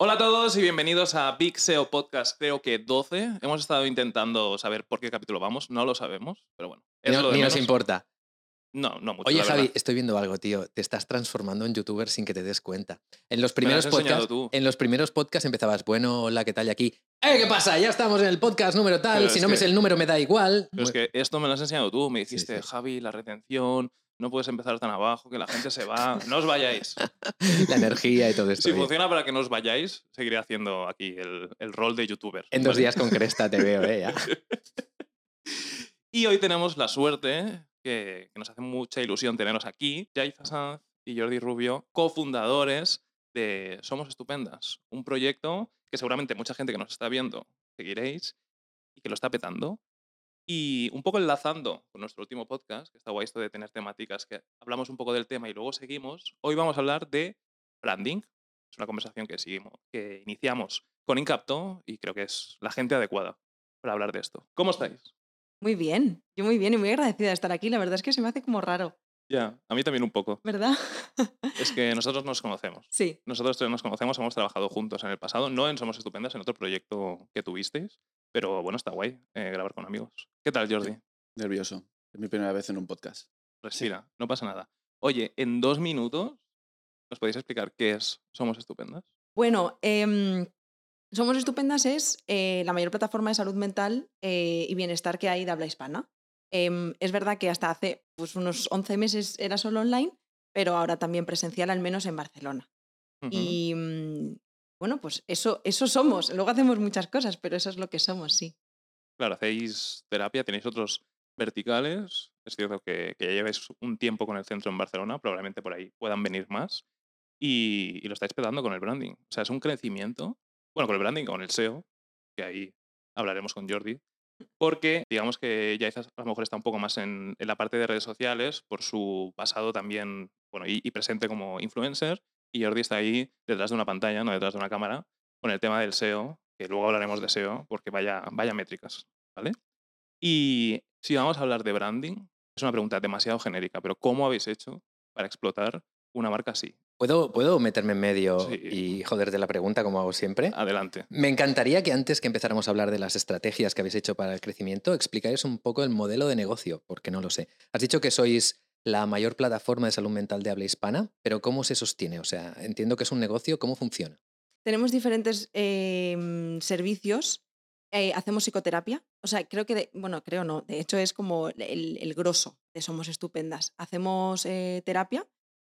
Hola a todos y bienvenidos a Big SEO Podcast, creo que 12. Hemos estado intentando saber por qué capítulo vamos, no lo sabemos, pero bueno. es No- lo ni nos importa. No, no mucho. Oye, Javi, estoy viendo algo, tío. Te estás transformando en youtuber sin que te des cuenta. En los Me lo primeros podcasts, en los primeros podcasts empezabas, bueno, hola, ¿qué tal? Y aquí, ¡eh, qué pasa! Ya estamos en el podcast número tal. Pero Si es no me que- sé el número, me da igual. Pero es que esto me lo has enseñado tú. Me Sí, dijiste, sí. Javi, la retención, no puedes empezar tan abajo, que la gente se va. No os vayáis. La energía y todo esto. si bien. funciona para que no os vayáis, seguiré haciendo aquí el, el rol de youtuber. En dos ¿vale? días con cresta te veo, ¿eh? Ya. Y hoy tenemos la suerte, que, que nos hace mucha ilusión teneros aquí, Jaiza Sanz y Jordi Rubio, cofundadores de Somos Estupendas, un proyecto que seguramente mucha gente que nos está viendo seguiréis y que lo está petando. Y un poco enlazando con nuestro último podcast, que está guay esto de tener temáticas que hablamos un poco del tema y luego seguimos, hoy vamos a hablar de branding. Es una conversación que seguimos, que iniciamos con Incapto y creo que es la gente adecuada para hablar de esto. ¿Cómo estáis? Muy bien, yo muy bien y muy agradecida de estar aquí. La verdad es que se me hace como raro, Ya, a mí también un poco. ¿verdad? Es que nosotros nos conocemos. sí, Nosotros nos conocemos, hemos trabajado juntos en el pasado, no en Somos Estupendas, en otro proyecto que tuvisteis, pero bueno, está guay eh, grabar con amigos. ¿Qué tal, Jordi? Nervioso. Es mi primera vez en un podcast. Respira, no pasa nada. Oye, en dos minutos, ¿nos podéis explicar qué es Somos Estupendas? bueno, em, Somos Estupendas es eh, la mayor plataforma de salud mental eh, y bienestar que hay de habla hispana. Em, es verdad que hasta hace pues, unos 11 meses era solo online, pero ahora también presencial, al menos en Barcelona. Y mm, bueno, pues eso, eso somos. Luego hacemos muchas cosas, pero eso es lo que somos, sí. Claro, hacéis terapia, tenéis otros verticales. Es cierto que, que ya lleváis un tiempo con el centro en Barcelona, probablemente por ahí puedan venir más. Y, y lo estáis pedando con el branding. O sea, es un crecimiento. Bueno, con el branding, con el SEO, que ahí hablaremos con Jordi. Porque digamos que Yaiza a lo mejor está un poco más en, en la parte de redes sociales por su pasado también, bueno, y, y presente como influencer. Y Jordi está ahí detrás de una pantalla, no detrás de una cámara, con el tema del SEO, que luego hablaremos de SEO, porque vaya, vaya métricas, ¿vale? Y si vamos a hablar de branding, es una pregunta demasiado genérica, pero ¿cómo habéis hecho para explotar una marca así? ¿Puedo, ¿Puedo meterme en medio Sí. y joderte la pregunta como hago siempre? Adelante. Me encantaría que antes que empezáramos a hablar de las estrategias que habéis hecho para el crecimiento, explicáis un poco el modelo de negocio, porque no lo sé. Has dicho que sois la mayor plataforma de salud mental de habla hispana, pero ¿cómo se sostiene? O sea, entiendo que es un negocio, ¿cómo funciona? Tenemos diferentes em, servicios. eh, hacemos psicoterapia. O sea, creo que, de- bueno, creo no. De hecho, es como el, el grosso de Somos Estupendas. Hacemos eh, terapia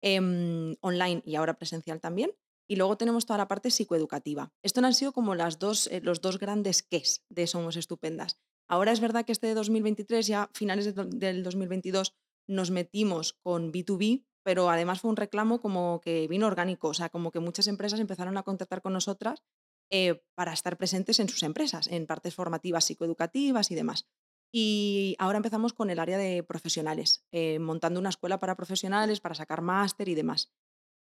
em, online y ahora presencial también. Y luego tenemos toda la parte psicoeducativa. Esto han sido como las dos, eh, los dos grandes ques de Somos Estupendas. Ahora es verdad que este 2023, ya finales de del 2022, nos metimos con B2B, pero además fue un reclamo como que vino orgánico, o sea, como que muchas empresas empezaron a contactar con nosotras eh, para estar presentes en sus empresas, en partes formativas, psicoeducativas y demás. Y ahora empezamos con el área de profesionales, eh, montando una escuela para profesionales, para sacar máster y demás.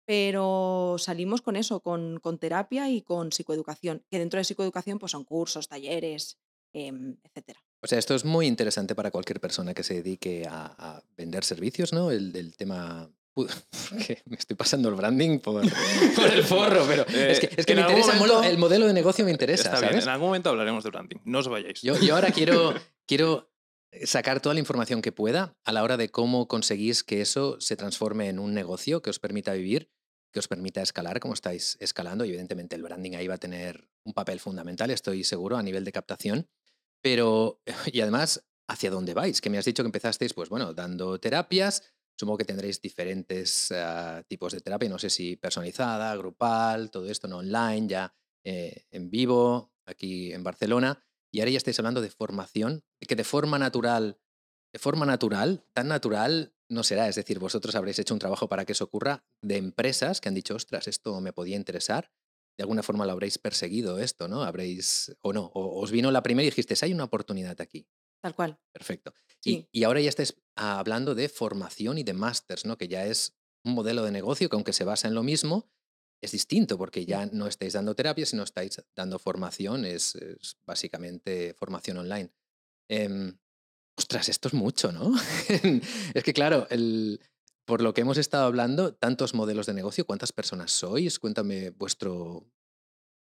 Pero salimos con eso, con, con terapia y con psicoeducación, que dentro de psicoeducación pues son cursos, talleres, em, etcétera. O sea, esto es muy interesante para cualquier persona que se dedique a, a vender servicios, ¿no? El, el tema... Que me estoy pasando el branding por, por el forro, pero es que, es que me interesa, momento- el modelo de negocio me interesa, Está bien, ¿sabes? en algún momento hablaremos de branding. No os vayáis. Yo, yo ahora quiero, quiero sacar toda la información que pueda a la hora de cómo conseguís que eso se transforme en un negocio que os permita vivir, que os permita escalar como estáis escalando. Y evidentemente el branding ahí va a tener un papel fundamental, estoy seguro, a nivel de captación. Pero, y además, ¿hacia dónde vais? Que me has dicho que empezasteis, pues bueno, dando terapias. Supongo que tendréis diferentes ah, tipos de terapia, no sé si personalizada, grupal, todo esto, no online, ya eh, en vivo, aquí en Barcelona. Y ahora ya estáis hablando de formación, que de forma natural, de forma natural, tan natural no será. Es decir, vosotros habréis hecho un trabajo para que eso ocurra de empresas que han dicho, ostras, esto me podía interesar. De alguna forma lo habréis perseguido esto, ¿no? Habréis, o no, o os vino la primera y dijisteis, hay una oportunidad aquí. Tal cual. Perfecto. Sí. Y, y ahora ya estáis hablando de formación y de másters, ¿no? Que ya es un modelo de negocio que aunque se basa en lo mismo, es distinto porque ya no estáis dando terapia, sino estáis dando formación, es, es básicamente formación online. Em, ostras, esto es mucho, ¿no? es que claro, el, por lo que hemos estado hablando, tantos modelos de negocio, ¿cuántas personas sois? Cuéntame vuestro,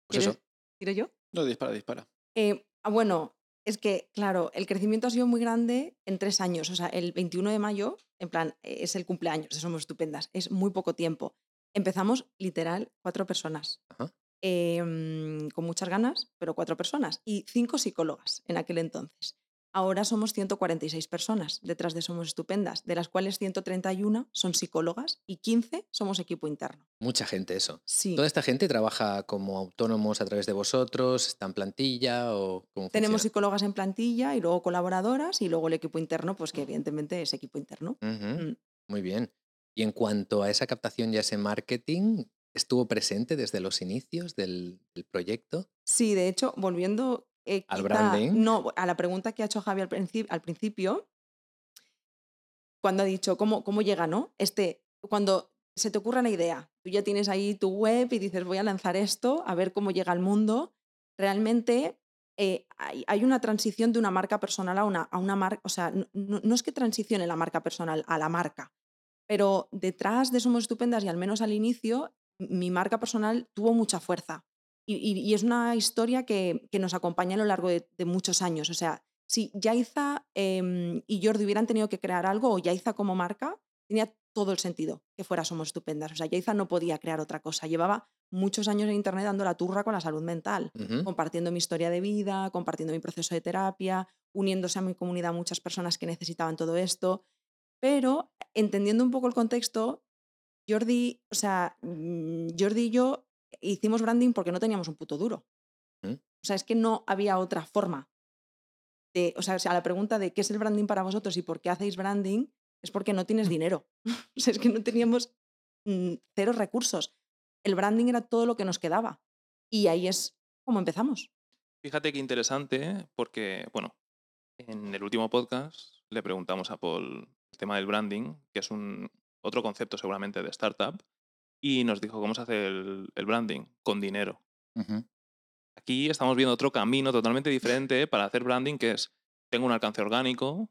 Pues ¿Quieres- eso. ¿Tiro yo? No, dispara, dispara. Eh, ah, bueno, es que, claro, el crecimiento ha sido muy grande en tres años. O sea, el 21 de mayo, en plan, eh, es el cumpleaños Somos Estupendas. Es muy poco tiempo. Empezamos literal cuatro personas. Ajá. em, con muchas ganas, pero cuatro personas. Y cinco psicólogas en aquel entonces. Ahora somos 146 personas detrás de Somos Estupendas, de las cuales 131 son psicólogas y 15 somos equipo interno. Mucha gente eso. Sí. ¿Toda esta gente trabaja como autónomos a través de vosotros? ¿Está en plantilla o cómo Tenemos funciona? psicólogas en plantilla y luego colaboradoras y luego el equipo interno, pues que evidentemente es equipo interno. Mm. Muy bien. Y en cuanto a esa captación y a ese marketing, ¿estuvo presente desde los inicios del, del proyecto? Sí, de hecho, volviendo eh, Al branding. no, a la pregunta que ha hecho Javi al, princi- al principio, cuando ha dicho cómo, cómo llega, ¿no? Este, cuando se te ocurre la idea, tú ya tienes ahí tu web y dices, voy a lanzar esto, a ver cómo llega al mundo, realmente eh, hay, hay una transición de una marca personal a una, a una marca, o sea, no es que transicione la marca personal a la marca, pero detrás de Somos Estupendas y al menos al inicio, mi marca personal tuvo mucha fuerza. Y, y- y es una historia que, que nos acompaña a lo largo de, de muchos años. O sea, si Yaiza em, y Jordi hubieran tenido que crear algo, o Yaiza como marca, tenía todo el sentido que fuera Somos Estupendas. O sea, Yaiza no podía crear otra cosa. Llevaba muchos años en Internet dando la turra con la salud mental compartiendo mi historia de vida, compartiendo mi proceso de terapia, uniéndose a mi comunidad muchas personas que necesitaban todo esto. Pero entendiendo un poco el contexto, Jordi, o sea, mm, Jordi y yo hicimos branding porque no teníamos un puto duro. ¿Mm? O sea, es que no había otra forma. De, o sea, a la pregunta de qué es el branding para vosotros y por qué hacéis branding, es porque no tienes dinero. o sea, es que no teníamos mm, cero recursos. El branding era todo lo que nos quedaba. Y ahí es como empezamos. Fíjate qué interesante, porque, bueno, en el último podcast le preguntamos a Paul tema del branding, que es un otro concepto seguramente de startup, y nos dijo cómo se hace el, el branding con dinero. Aquí estamos viendo otro camino totalmente diferente para hacer branding, que es, tengo un alcance orgánico,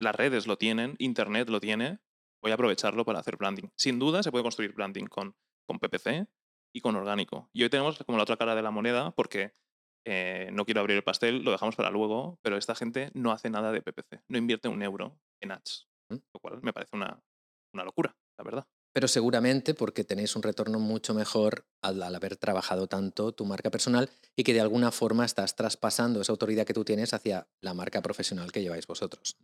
las redes lo tienen, Internet lo tiene, voy a aprovecharlo para hacer branding. Sin duda se puede construir branding con, con PPC y con orgánico. Y hoy tenemos como la otra cara de la moneda, porque eh, no quiero abrir el pastel, lo dejamos para luego, pero esta gente no hace nada de PPC, no invierte un euro en ads. Lo cual me parece una, una locura, la verdad. Pero seguramente porque tenéis un retorno mucho mejor al, al haber trabajado tanto tu marca personal y que de alguna forma estás traspasando esa autoridad que tú tienes hacia la marca profesional que lleváis vosotros.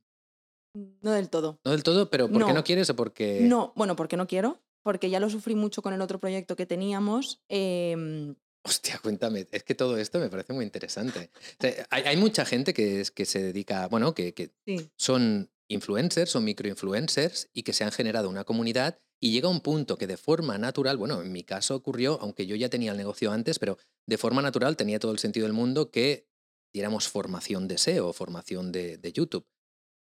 No del todo. No del todo, pero ¿por qué No. no quieres o porque...? No, bueno, porque no quiero, porque ya lo sufrí mucho con el otro proyecto que teníamos. em, Hostia, cuéntame, es que todo esto me parece muy interesante. O sea, hay, hay mucha gente que, es- que se dedica, bueno, que, que sí, son influencers, son microinfluencers y que se han generado una comunidad y llega un punto que de forma natural, bueno, en mi caso ocurrió, aunque yo ya tenía el negocio antes, pero de forma natural tenía todo el sentido del mundo que diéramos formación de SEO, formación de, de YouTube,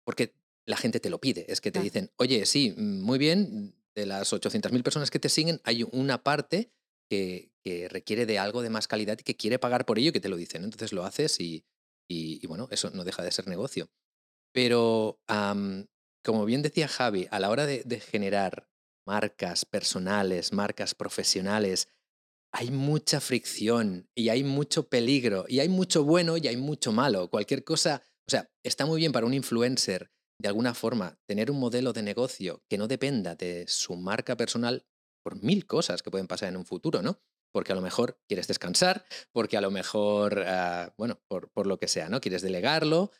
porque la gente te lo pide, es que te dicen, oye, sí, mm, muy bien, de las 800.000 personas que te siguen, hay una parte que, que requiere de algo de más calidad y que quiere pagar por ello y que te lo dicen. Entonces lo haces y, y- y bueno, eso no deja de ser negocio. Pero, como bien decía Javi, a la hora de, de generar marcas personales, marcas profesionales, hay mucha fricción y hay mucho peligro y hay mucho bueno y hay mucho malo. Cualquier cosa, o sea, está muy bien para un influencer, de alguna forma, tener un modelo de negocio que no dependa de su marca personal por mil cosas que pueden pasar en un futuro, ¿no? Porque a lo mejor quieres descansar, porque a lo mejor, ah, bueno, por, por lo que sea, ¿no? Quieres delegarlo,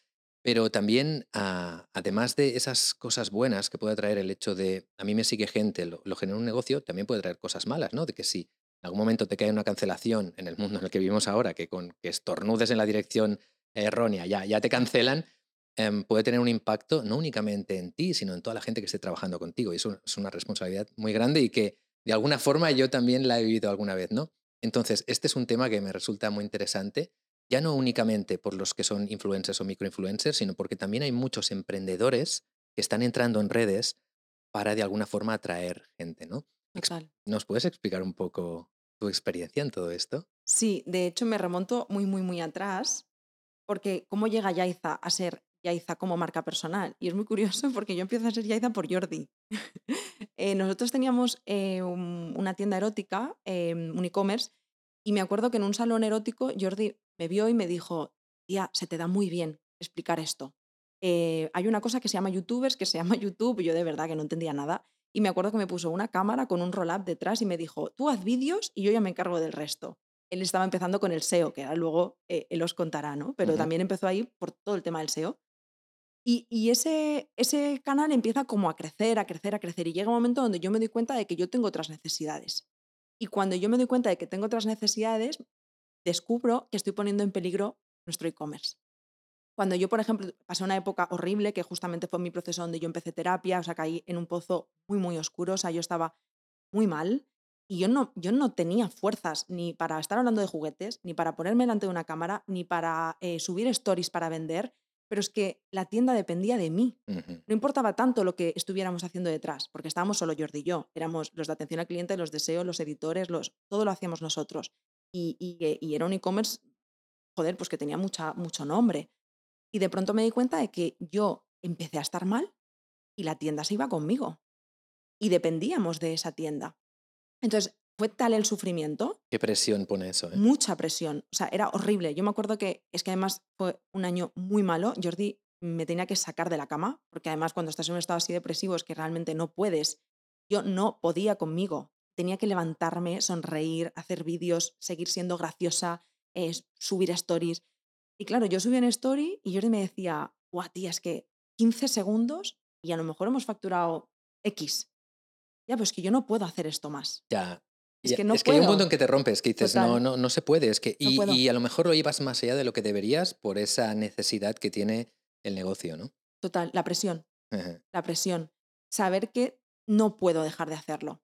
pero también, ah, además de esas cosas buenas que puede traer el hecho de, a mí me sigue gente, lo, lo genera un negocio, también puede traer cosas malas, ¿no? De que si en algún momento te cae una cancelación en el mundo en el que vivimos ahora, que con que estornudes en la dirección errónea ya, ya te cancelan, em, puede tener un impacto no únicamente en ti, sino en toda la gente que esté trabajando contigo. Y eso es una responsabilidad muy grande y que de alguna forma yo también la he vivido alguna vez, ¿no? Entonces, este es un tema que me resulta muy interesante, ya no únicamente por los que son influencers o microinfluencers, sino porque también hay muchos emprendedores que están entrando en redes para de alguna forma atraer gente, ¿no? Total. ¿Nos puedes explicar un poco tu experiencia en todo esto? Sí, de hecho me remonto muy, muy, muy atrás, porque ¿cómo llega Yaiza a ser Yaiza como marca personal? Y es muy curioso porque yo empiezo a ser Yaiza por Jordi. Eh, nosotros teníamos eh, un- una tienda erótica, eh, un e-commerce, Y me acuerdo que en un salón erótico Jordi me vio y me dijo, tía, se te da muy bien explicar esto. Eh, hay una cosa que se llama youtubers, que se llama YouTube, yo de verdad que no entendía nada. Y me acuerdo que me puso una cámara con un roll-up detrás y me dijo, tú haz vídeos y yo ya me encargo del resto. Él estaba empezando con el SEO, que ahora luego eh, él os contará, ¿no? Pero también empezó ahí por todo el tema del SEO. Y, y ese, ese canal empieza como a crecer, a crecer, a crecer. Y llega un momento donde yo me doy cuenta de que yo tengo otras necesidades. Y cuando yo me doy cuenta de que tengo otras necesidades, descubro que estoy poniendo en peligro nuestro e-commerce. Cuando yo, por ejemplo, pasé una época horrible, que justamente fue mi proceso donde yo empecé terapia, o sea, caí en un pozo muy, muy oscuro, o sea, yo estaba muy mal y yo no, yo no tenía fuerzas ni para estar hablando de juguetes, ni para ponerme delante de una cámara, ni para eh, subir stories para vender, pero es que la tienda dependía de mí. Ujú. No importaba tanto lo que estuviéramos haciendo detrás, porque estábamos solo Jordi y yo. Éramos los de atención al cliente, los deseos, los editores, los, todo lo hacíamos nosotros. Y, y, eh, y era un e-commerce, joder, pues que tenía mucha, mucho nombre. Y de pronto me di cuenta de que yo empecé a estar mal y la tienda se iba conmigo. Y dependíamos de esa tienda. Entonces, fue tal el sufrimiento ¿Qué presión pone eso? eh? mucha presión. O sea, era horrible. Yo me acuerdo que es que además fue un año muy malo. Jordi me tenía que sacar de la cama, porque además cuando estás en un estado así depresivo es que realmente no puedes. Yo no podía conmigo. Tenía que levantarme, sonreír, hacer vídeos, seguir siendo graciosa, eh, subir stories. Y claro, yo subía en story y Jordi me decía, guau, tía, es que 15 segundos y a lo mejor hemos facturado X. Ya, pues que yo no puedo hacer esto más. Ya. Es que no es que hay un punto en que te rompes, que dices, no, Total. no, no se puede. Es que, y, y a lo mejor lo llevas más allá de lo que deberías por esa necesidad que tiene el negocio, ¿no? Total, la presión. Ajá. la presión, saber que no puedo dejar de hacerlo.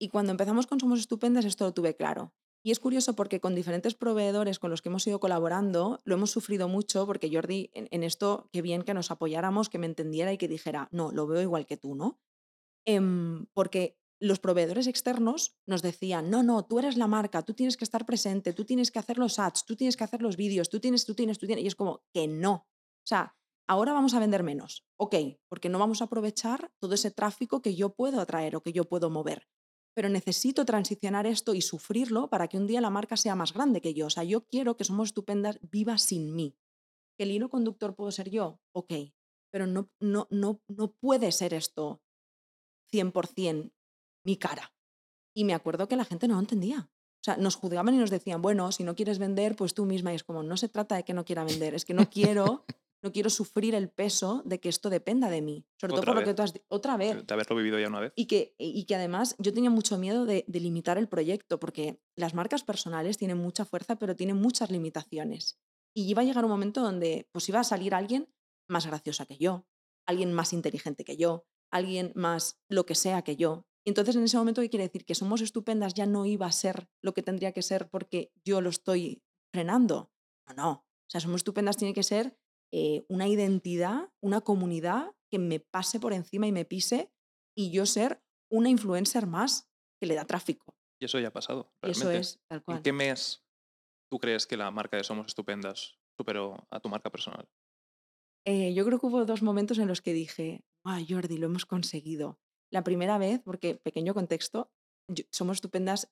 Y cuando empezamos con Somos Estupendas esto lo tuve claro. Y es curioso porque con diferentes proveedores con los que hemos ido colaborando lo hemos sufrido mucho porque Jordi en, en esto, qué bien que nos apoyáramos, que me entendiera y que dijera, no, lo veo igual que tú, ¿no? Em, porque los proveedores externos nos decían, no, no, tú eres la marca, tú tienes que estar presente, tú tienes que hacer los ads, tú tienes que hacer los vídeos, tú tienes, tú tienes, tú tienes. Y es como que no. O sea, ahora vamos a vender menos. Ok, porque no vamos a aprovechar todo ese tráfico que yo puedo atraer o que yo puedo mover. Pero necesito transicionar esto y sufrirlo para que un día la marca sea más grande que yo. O sea, yo quiero que Somos Estupendas viva sin mí. ¿Que el hilo conductor puedo ser yo? Ok, pero no, no, no, no puede ser esto 100% mi cara. Y me acuerdo que la gente no lo entendía. O sea, nos juzgaban y nos decían, bueno, si no quieres vender, pues tú misma. Y es como, no se trata de que no quiera vender, es que no quiero, no quiero sufrir el peso de que esto dependa de mí. Sobre todo por lo que tú has otra vez. De haberlo vivido ya una vez. Y que, y que además yo tenía mucho miedo de, de limitar el proyecto, porque las marcas personales tienen mucha fuerza, pero tienen muchas limitaciones. Y iba a llegar un momento donde pues iba a salir alguien más graciosa que yo, alguien más inteligente que yo, alguien más lo que sea que yo. Y entonces en ese momento, ¿qué quiere decir? Que somos estupendas ya no iba a ser lo que tendría que ser porque yo lo estoy frenando. No, no. O sea, somos estupendas tiene que ser eh, una identidad, una comunidad que me pase por encima y me pise y yo ser una influencer más que le da tráfico. Y eso ya ha pasado. Y eso realmente. es tal ¿En cual. qué mes tú crees que la marca de Somos Estupendas superó a tu marca personal? Eh, yo creo que hubo dos momentos en los que dije, ah, Jordi, lo hemos conseguido. La primera vez, porque pequeño contexto, yo- Somos Estupendas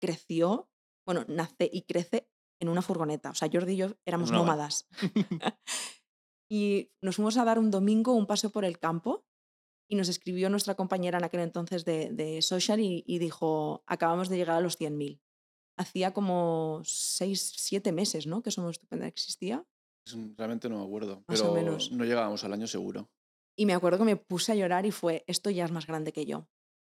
creció, bueno, nace y crece en una furgoneta. O sea, Jordi y yo éramos nómadas. y nos fuimos a dar un domingo un paseo por el campo y nos escribió nuestra compañera en aquel entonces de, de Social y, y dijo, acabamos de llegar a los 100.000. Hacía como seis, siete meses, ¿no? Que Somos Estupendas existía. Realmente no me acuerdo. Más o pero menos. no llegábamos al año seguro. Y me acuerdo que me puse a llorar y fue, esto ya es más grande que yo.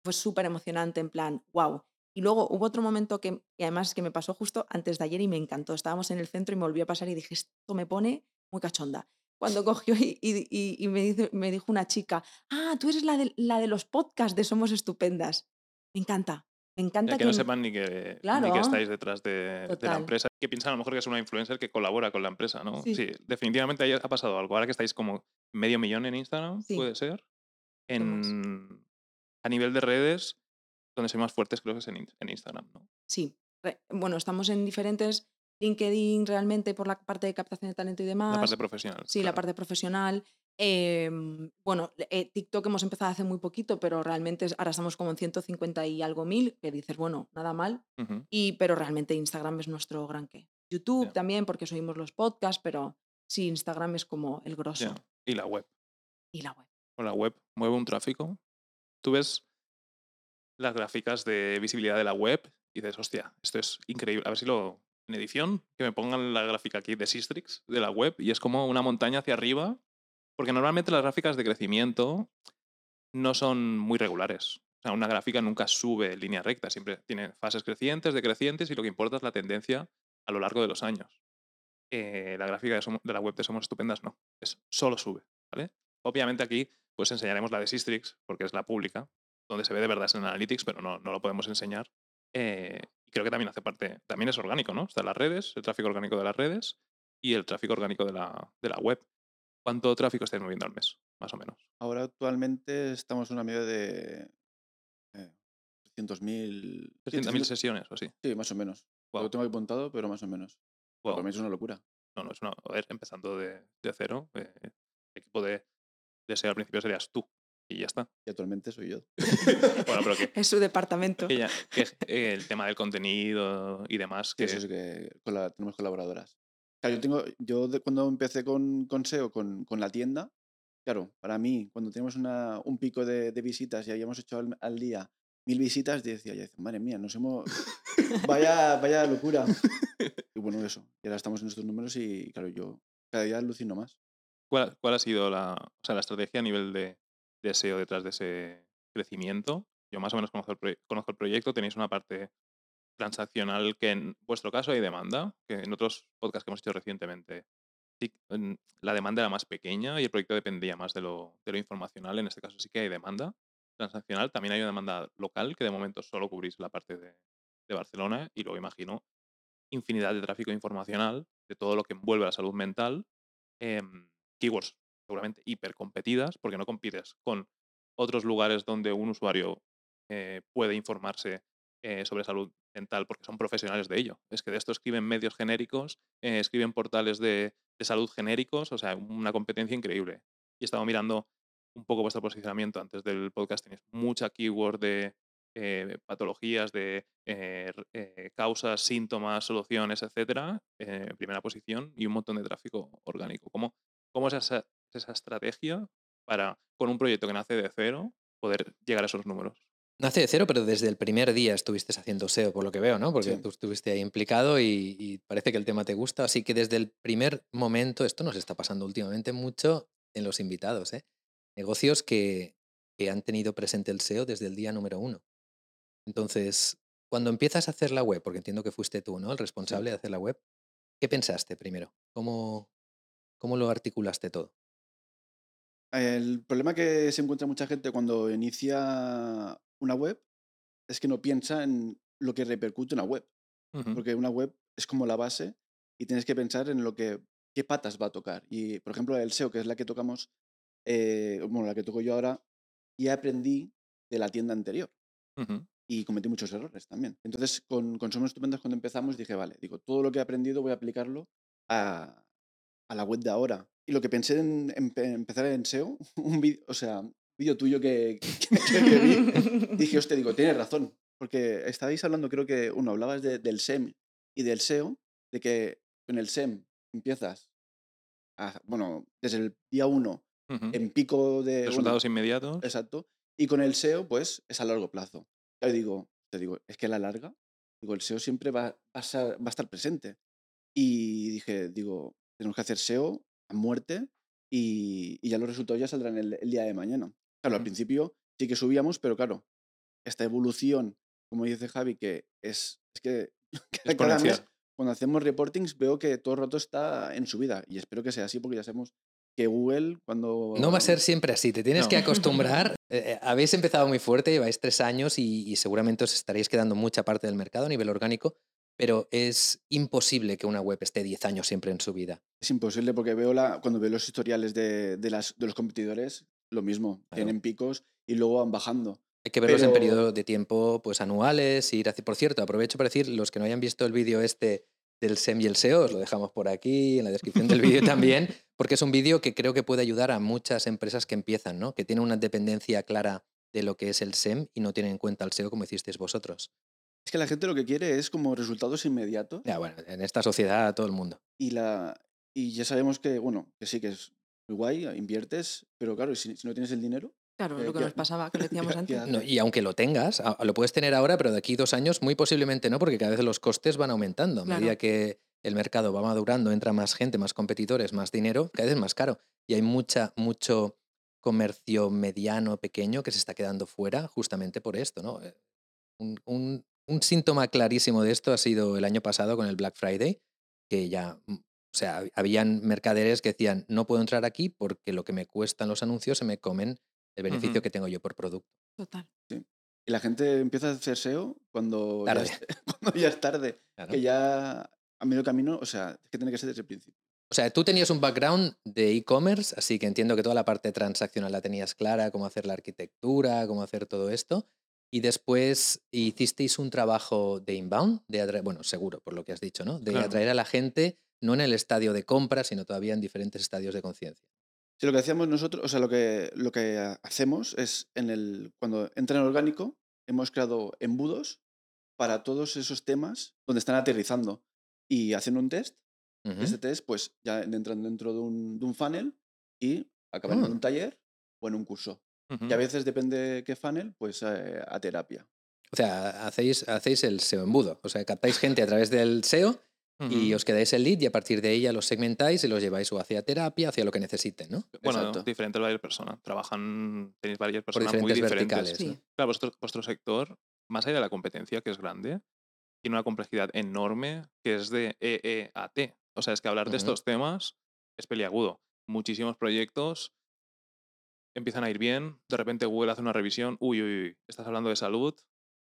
Fue súper emocionante, en plan, wow. Y luego hubo otro momento que, y además que me pasó justo antes de ayer y me encantó. Estábamos en el centro y me volvió a pasar y dije, esto me pone muy cachonda. Cuando cogió y, y- y- y me, dice- me dijo una chica, ah, tú eres la de, la de los podcasts de Somos Estupendas. Me encanta, me encanta Ya que no sepan ni que, ni que estáis detrás de, de la empresa, que piensan a lo mejor que es una influencer que colabora con la empresa, ¿no? Sí. definitivamente ahí ha pasado algo. Ahora que estáis como medio millón en Instagram, Sí. puede ser. En, a nivel de redes, donde sois más fuertes creo que es en, en Instagram, ¿no? Sí, bueno, estamos en diferentes LinkedIn realmente por la parte de captación de talento y demás. La parte profesional. Sí, la parte profesional. Em, bueno, eh, TikTok hemos empezado hace muy poquito, pero realmente ahora estamos como en 150 y algo mil, que dices, bueno, nada mal. Y, pero realmente Instagram es nuestro gran qué. YouTube también, porque subimos los podcasts, pero sí, Instagram es como el grosso. Y la web. Y la web. Con la web mueve un tráfico. Tú ves las gráficas de visibilidad de la web y dices, hostia, esto es increíble. A ver si lo. En edición, que me pongan la gráfica aquí de Sistrix, de la web, y es como una montaña hacia arriba. Porque normalmente las gráficas de crecimiento no son muy regulares. O sea, una gráfica nunca sube en línea recta, siempre tiene fases crecientes, decrecientes, y lo que importa es la tendencia a lo largo de los años. Eh, la gráfica de, la web de Somos Estupendas no, es solo sube, ¿vale? Obviamente aquí pues enseñaremos la de Sistrix, porque es la pública, donde se ve de verdad en Analytics, pero no, no lo podemos enseñar. Eh, creo que también hace parte, también es orgánico, ¿no? Está las redes, el tráfico orgánico de las redes y el tráfico orgánico de la, de la web. ¿Cuánto tráfico estáis moviendo al mes, más o menos? Ahora actualmente estamos en una media de eh, 300.000... sí, 300.000 300 sesiones o así. Sí, más o menos. Lo tengo apuntado, pero más o menos. Guau. Para mí es una locura. No, no, es una. A ver, empezando de, de cero, eh, el equipo de, de SEO al principio serías tú y ya está. Y actualmente soy yo. Bueno, pero que, Es su departamento. que ya- que es, el tema del contenido y demás, que eso sí que tenemos colaboradoras. Claro, yo tengo, yo de- cuando empecé con, con SEO, con, con la tienda, claro, para mí, cuando teníamos una, un pico de, de visitas y habíamos hecho al, al día mil visitas, decía, decía, madre mía, nos hemos... vaya, vaya locura. Y bueno, eso. Y ahora estamos en estos números y, claro, yo cada día alucino más. ¿cuál, cuál ha sido la, o sea, la estrategia a nivel de, de SEO detrás de ese crecimiento? Yo más o menos conozco el, conozco el proyecto, tenéis una parte transaccional que en vuestro caso hay demanda, que en otros podcasts que hemos hecho recientemente la demanda era más pequeña y el proyecto dependía más de lo, de lo informacional. En este caso sí que hay demanda transaccional. También hay una demanda local que de momento solo cubrís la parte de, de Barcelona y luego imagino infinidad de tráfico informacional de todo lo que envuelve la salud mental. em, keywords seguramente hipercompetidas porque no compites con otros lugares donde un usuario eh, puede informarse eh, sobre salud mental porque son profesionales de ello. Es que de esto escriben medios genéricos, eh, escriben portales de, salud genéricos, o sea, una competencia increíble. Y he estado mirando un poco vuestro posicionamiento antes del podcast, tenéis mucha keyword de eh, patologías, de causas, síntomas, soluciones, etcétera, primera posición y un montón de tráfico orgánico. ¿Cómo, cómo es esa, esa estrategia para, con un proyecto que nace de cero, poder llegar a esos números? Nace de cero, pero desde el primer día estuviste haciendo SEO, por lo que veo, ¿no? Porque Sí. tú estuviste ahí implicado y, y parece que el tema te gusta. Así que desde el primer momento, esto nos está pasando últimamente mucho en los invitados, ¿eh? Negocios que, que han tenido presente el SEO desde el día número uno. Entonces, cuando empiezas a hacer la web, porque entiendo que fuiste tú, ¿no? El responsable de hacer la web, ¿qué pensaste primero? ¿Cómo, cómo lo articulaste todo? El problema que se encuentra mucha gente cuando inicia una web es que no piensa en lo que repercute una web. Porque una web es como la base y tienes que pensar en lo que qué patas va a tocar. Y, por ejemplo, el SEO, que es la que tocamos, eh, bueno, la que toco yo ahora, ya aprendí de la tienda anterior y cometí muchos errores también. Entonces, con, con Somos Estupendas, cuando empezamos, dije, vale, digo, todo lo que he aprendido voy a aplicarlo a, a la web de ahora. Y lo que pensé en, empe- empezar en SEO, un vídeo, o sea, vídeo tuyo que, que, que- que vi, dije, hostia, digo, tienes razón. Porque estabais hablando, creo que, uno, hablabas de- del SEM y del SEO, de que con el SEM empiezas, a, bueno, desde el día uno, en pico de... Resultados inmediatos. Exacto. Y con el SEO, pues, es a largo plazo. Claro, digo, te digo, es que a la larga, digo, el SEO siempre va, va a, ser- va a estar presente. Y dije, digo, tenemos que hacer SEO a muerte y, y ya los resultados ya saldrán el, el día de mañana. Claro, al principio sí que subíamos, pero claro, esta evolución, como dice Javi, que es, es que cada- cada mes, cuando hacemos reportings, veo que todo el rato está en subida. Y espero que sea así, porque ya sabemos que Google, cuando. No va a ser siempre así, te tienes No. que acostumbrar. Eh, eh, habéis empezado muy fuerte, lleváis tres años y, y seguramente os estaréis quedando mucha parte del mercado a nivel orgánico, pero es imposible que una web esté 10 años siempre en su vida. Es imposible porque veo la, cuando veo los historiales de, de las, de los competidores, lo mismo. Claro. Tienen picos y luego van bajando. Hay que verlos en periodo de tiempo pues anuales, ir hacia... Por cierto, aprovecho para decir, los que no hayan visto el vídeo este del SEM y el SEO, os lo dejamos por aquí, en la descripción del vídeo también, Porque es un vídeo que creo que puede ayudar a muchas empresas que empiezan, ¿no? Que tienen una dependencia clara de lo que es el SEM y no tienen en cuenta el SEO como hicisteis vosotros. Es que la gente lo que quiere es como resultados inmediatos. Ya, bueno, en esta sociedad todo el mundo. Y, la, y ya sabemos que, bueno, que sí que es muy guay, inviertes, pero claro, si, si no tienes el dinero, Claro, Eh, lo que ¿qué nos pasaba, que lo decíamos antes. No, y aunque lo tengas, a- lo puedes tener ahora, pero de aquí dos años muy posiblemente no, porque cada vez los costes van aumentando. A Claro. medida que el mercado va madurando, entra más gente, más competidores, más dinero, cada vez es más caro. Y hay mucha, mucho comercio mediano, pequeño, que se está quedando fuera justamente por esto. ¿no? Eh, Un, un- un síntoma clarísimo de esto ha sido el año pasado con el Black Friday, que ya, mm, o sea, hab- habían mercaderes que decían, no puedo entrar aquí porque lo que me cuestan los anuncios se me comen el beneficio que tengo yo por producto. Total. y la gente empieza a hacer SEO cuando, ya es, cuando ya es tarde, Claro. que ya a medio camino, o sea, es que tiene que ser desde el principio. O sea, tú tenías un background de e-commerce, así que entiendo que toda la parte transaccional la tenías clara, cómo hacer la arquitectura, cómo hacer todo esto. Y después hicisteis un trabajo de inbound, de atraer, bueno, seguro, por lo que has dicho, ¿no? De Claro. atraer a la gente, no en el estadio de compra, sino todavía en diferentes estadios de conciencia. Sí, lo que hacíamos nosotros, o sea, lo que, lo que ha- hacemos es en el, cuando entra en orgánico, hemos creado embudos para todos esos temas donde están aterrizando y hacen un test. Ujú. Ese test, pues ya entran dentro de un, de un funnel y acaban Ah. en un taller o en un curso. Ujú. Y a veces depende qué funnel, pues eh, a terapia. O sea, hacéis, hacéis el SEO embudo. O sea, captáis gente a través del SEO y os quedáis el lead y a partir de ella los segmentáis y los lleváis o hacia terapia, hacia lo que necesiten, ¿no? Bueno, Exacto. diferentes varias personas. Trabajan, tenéis varias personas diferentes muy diferentes. verticales. Sí. ¿no? Claro, vuestro, vuestro sector, más allá de la competencia, que es grande, tiene una complejidad enorme que es de EEAT. O sea, es que hablar de estos temas es peliagudo. Muchísimos proyectos empiezan a ir bien, de repente Google hace una revisión, uy, uy, uy, estás hablando de salud,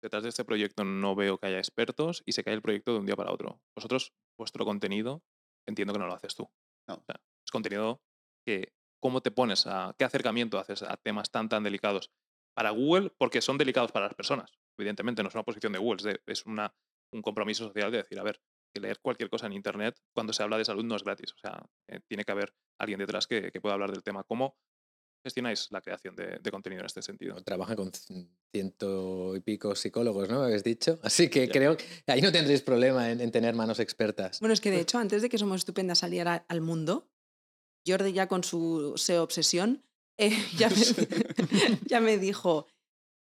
detrás de este proyecto no veo que haya expertos y se cae el proyecto de un día para otro. Vosotros, vuestro contenido, entiendo que no lo haces tú. No. O sea, es contenido que, ¿cómo te pones a, qué acercamiento haces a temas tan, tan delicados? Para Google, porque son delicados para las personas. Evidentemente, no es una posición de Google, es, de- es una, un compromiso social de decir, a ver, que leer cualquier cosa en Internet cuando se habla de salud no es gratis. O sea, eh, tiene que haber alguien detrás que, que pueda hablar del tema. ¿Cómo gestionáis la creación de, de contenido en este sentido? Trabajan con ciento y pico psicólogos, ¿no? Me habéis dicho. Así que Ya. creo que ahí no tendréis problema en, en tener manos expertas. Bueno, es que de hecho, antes de que Somos Estupendas saliera al mundo, Jordi ya con su SEO obsesión, eh, ya, me, ya me dijo,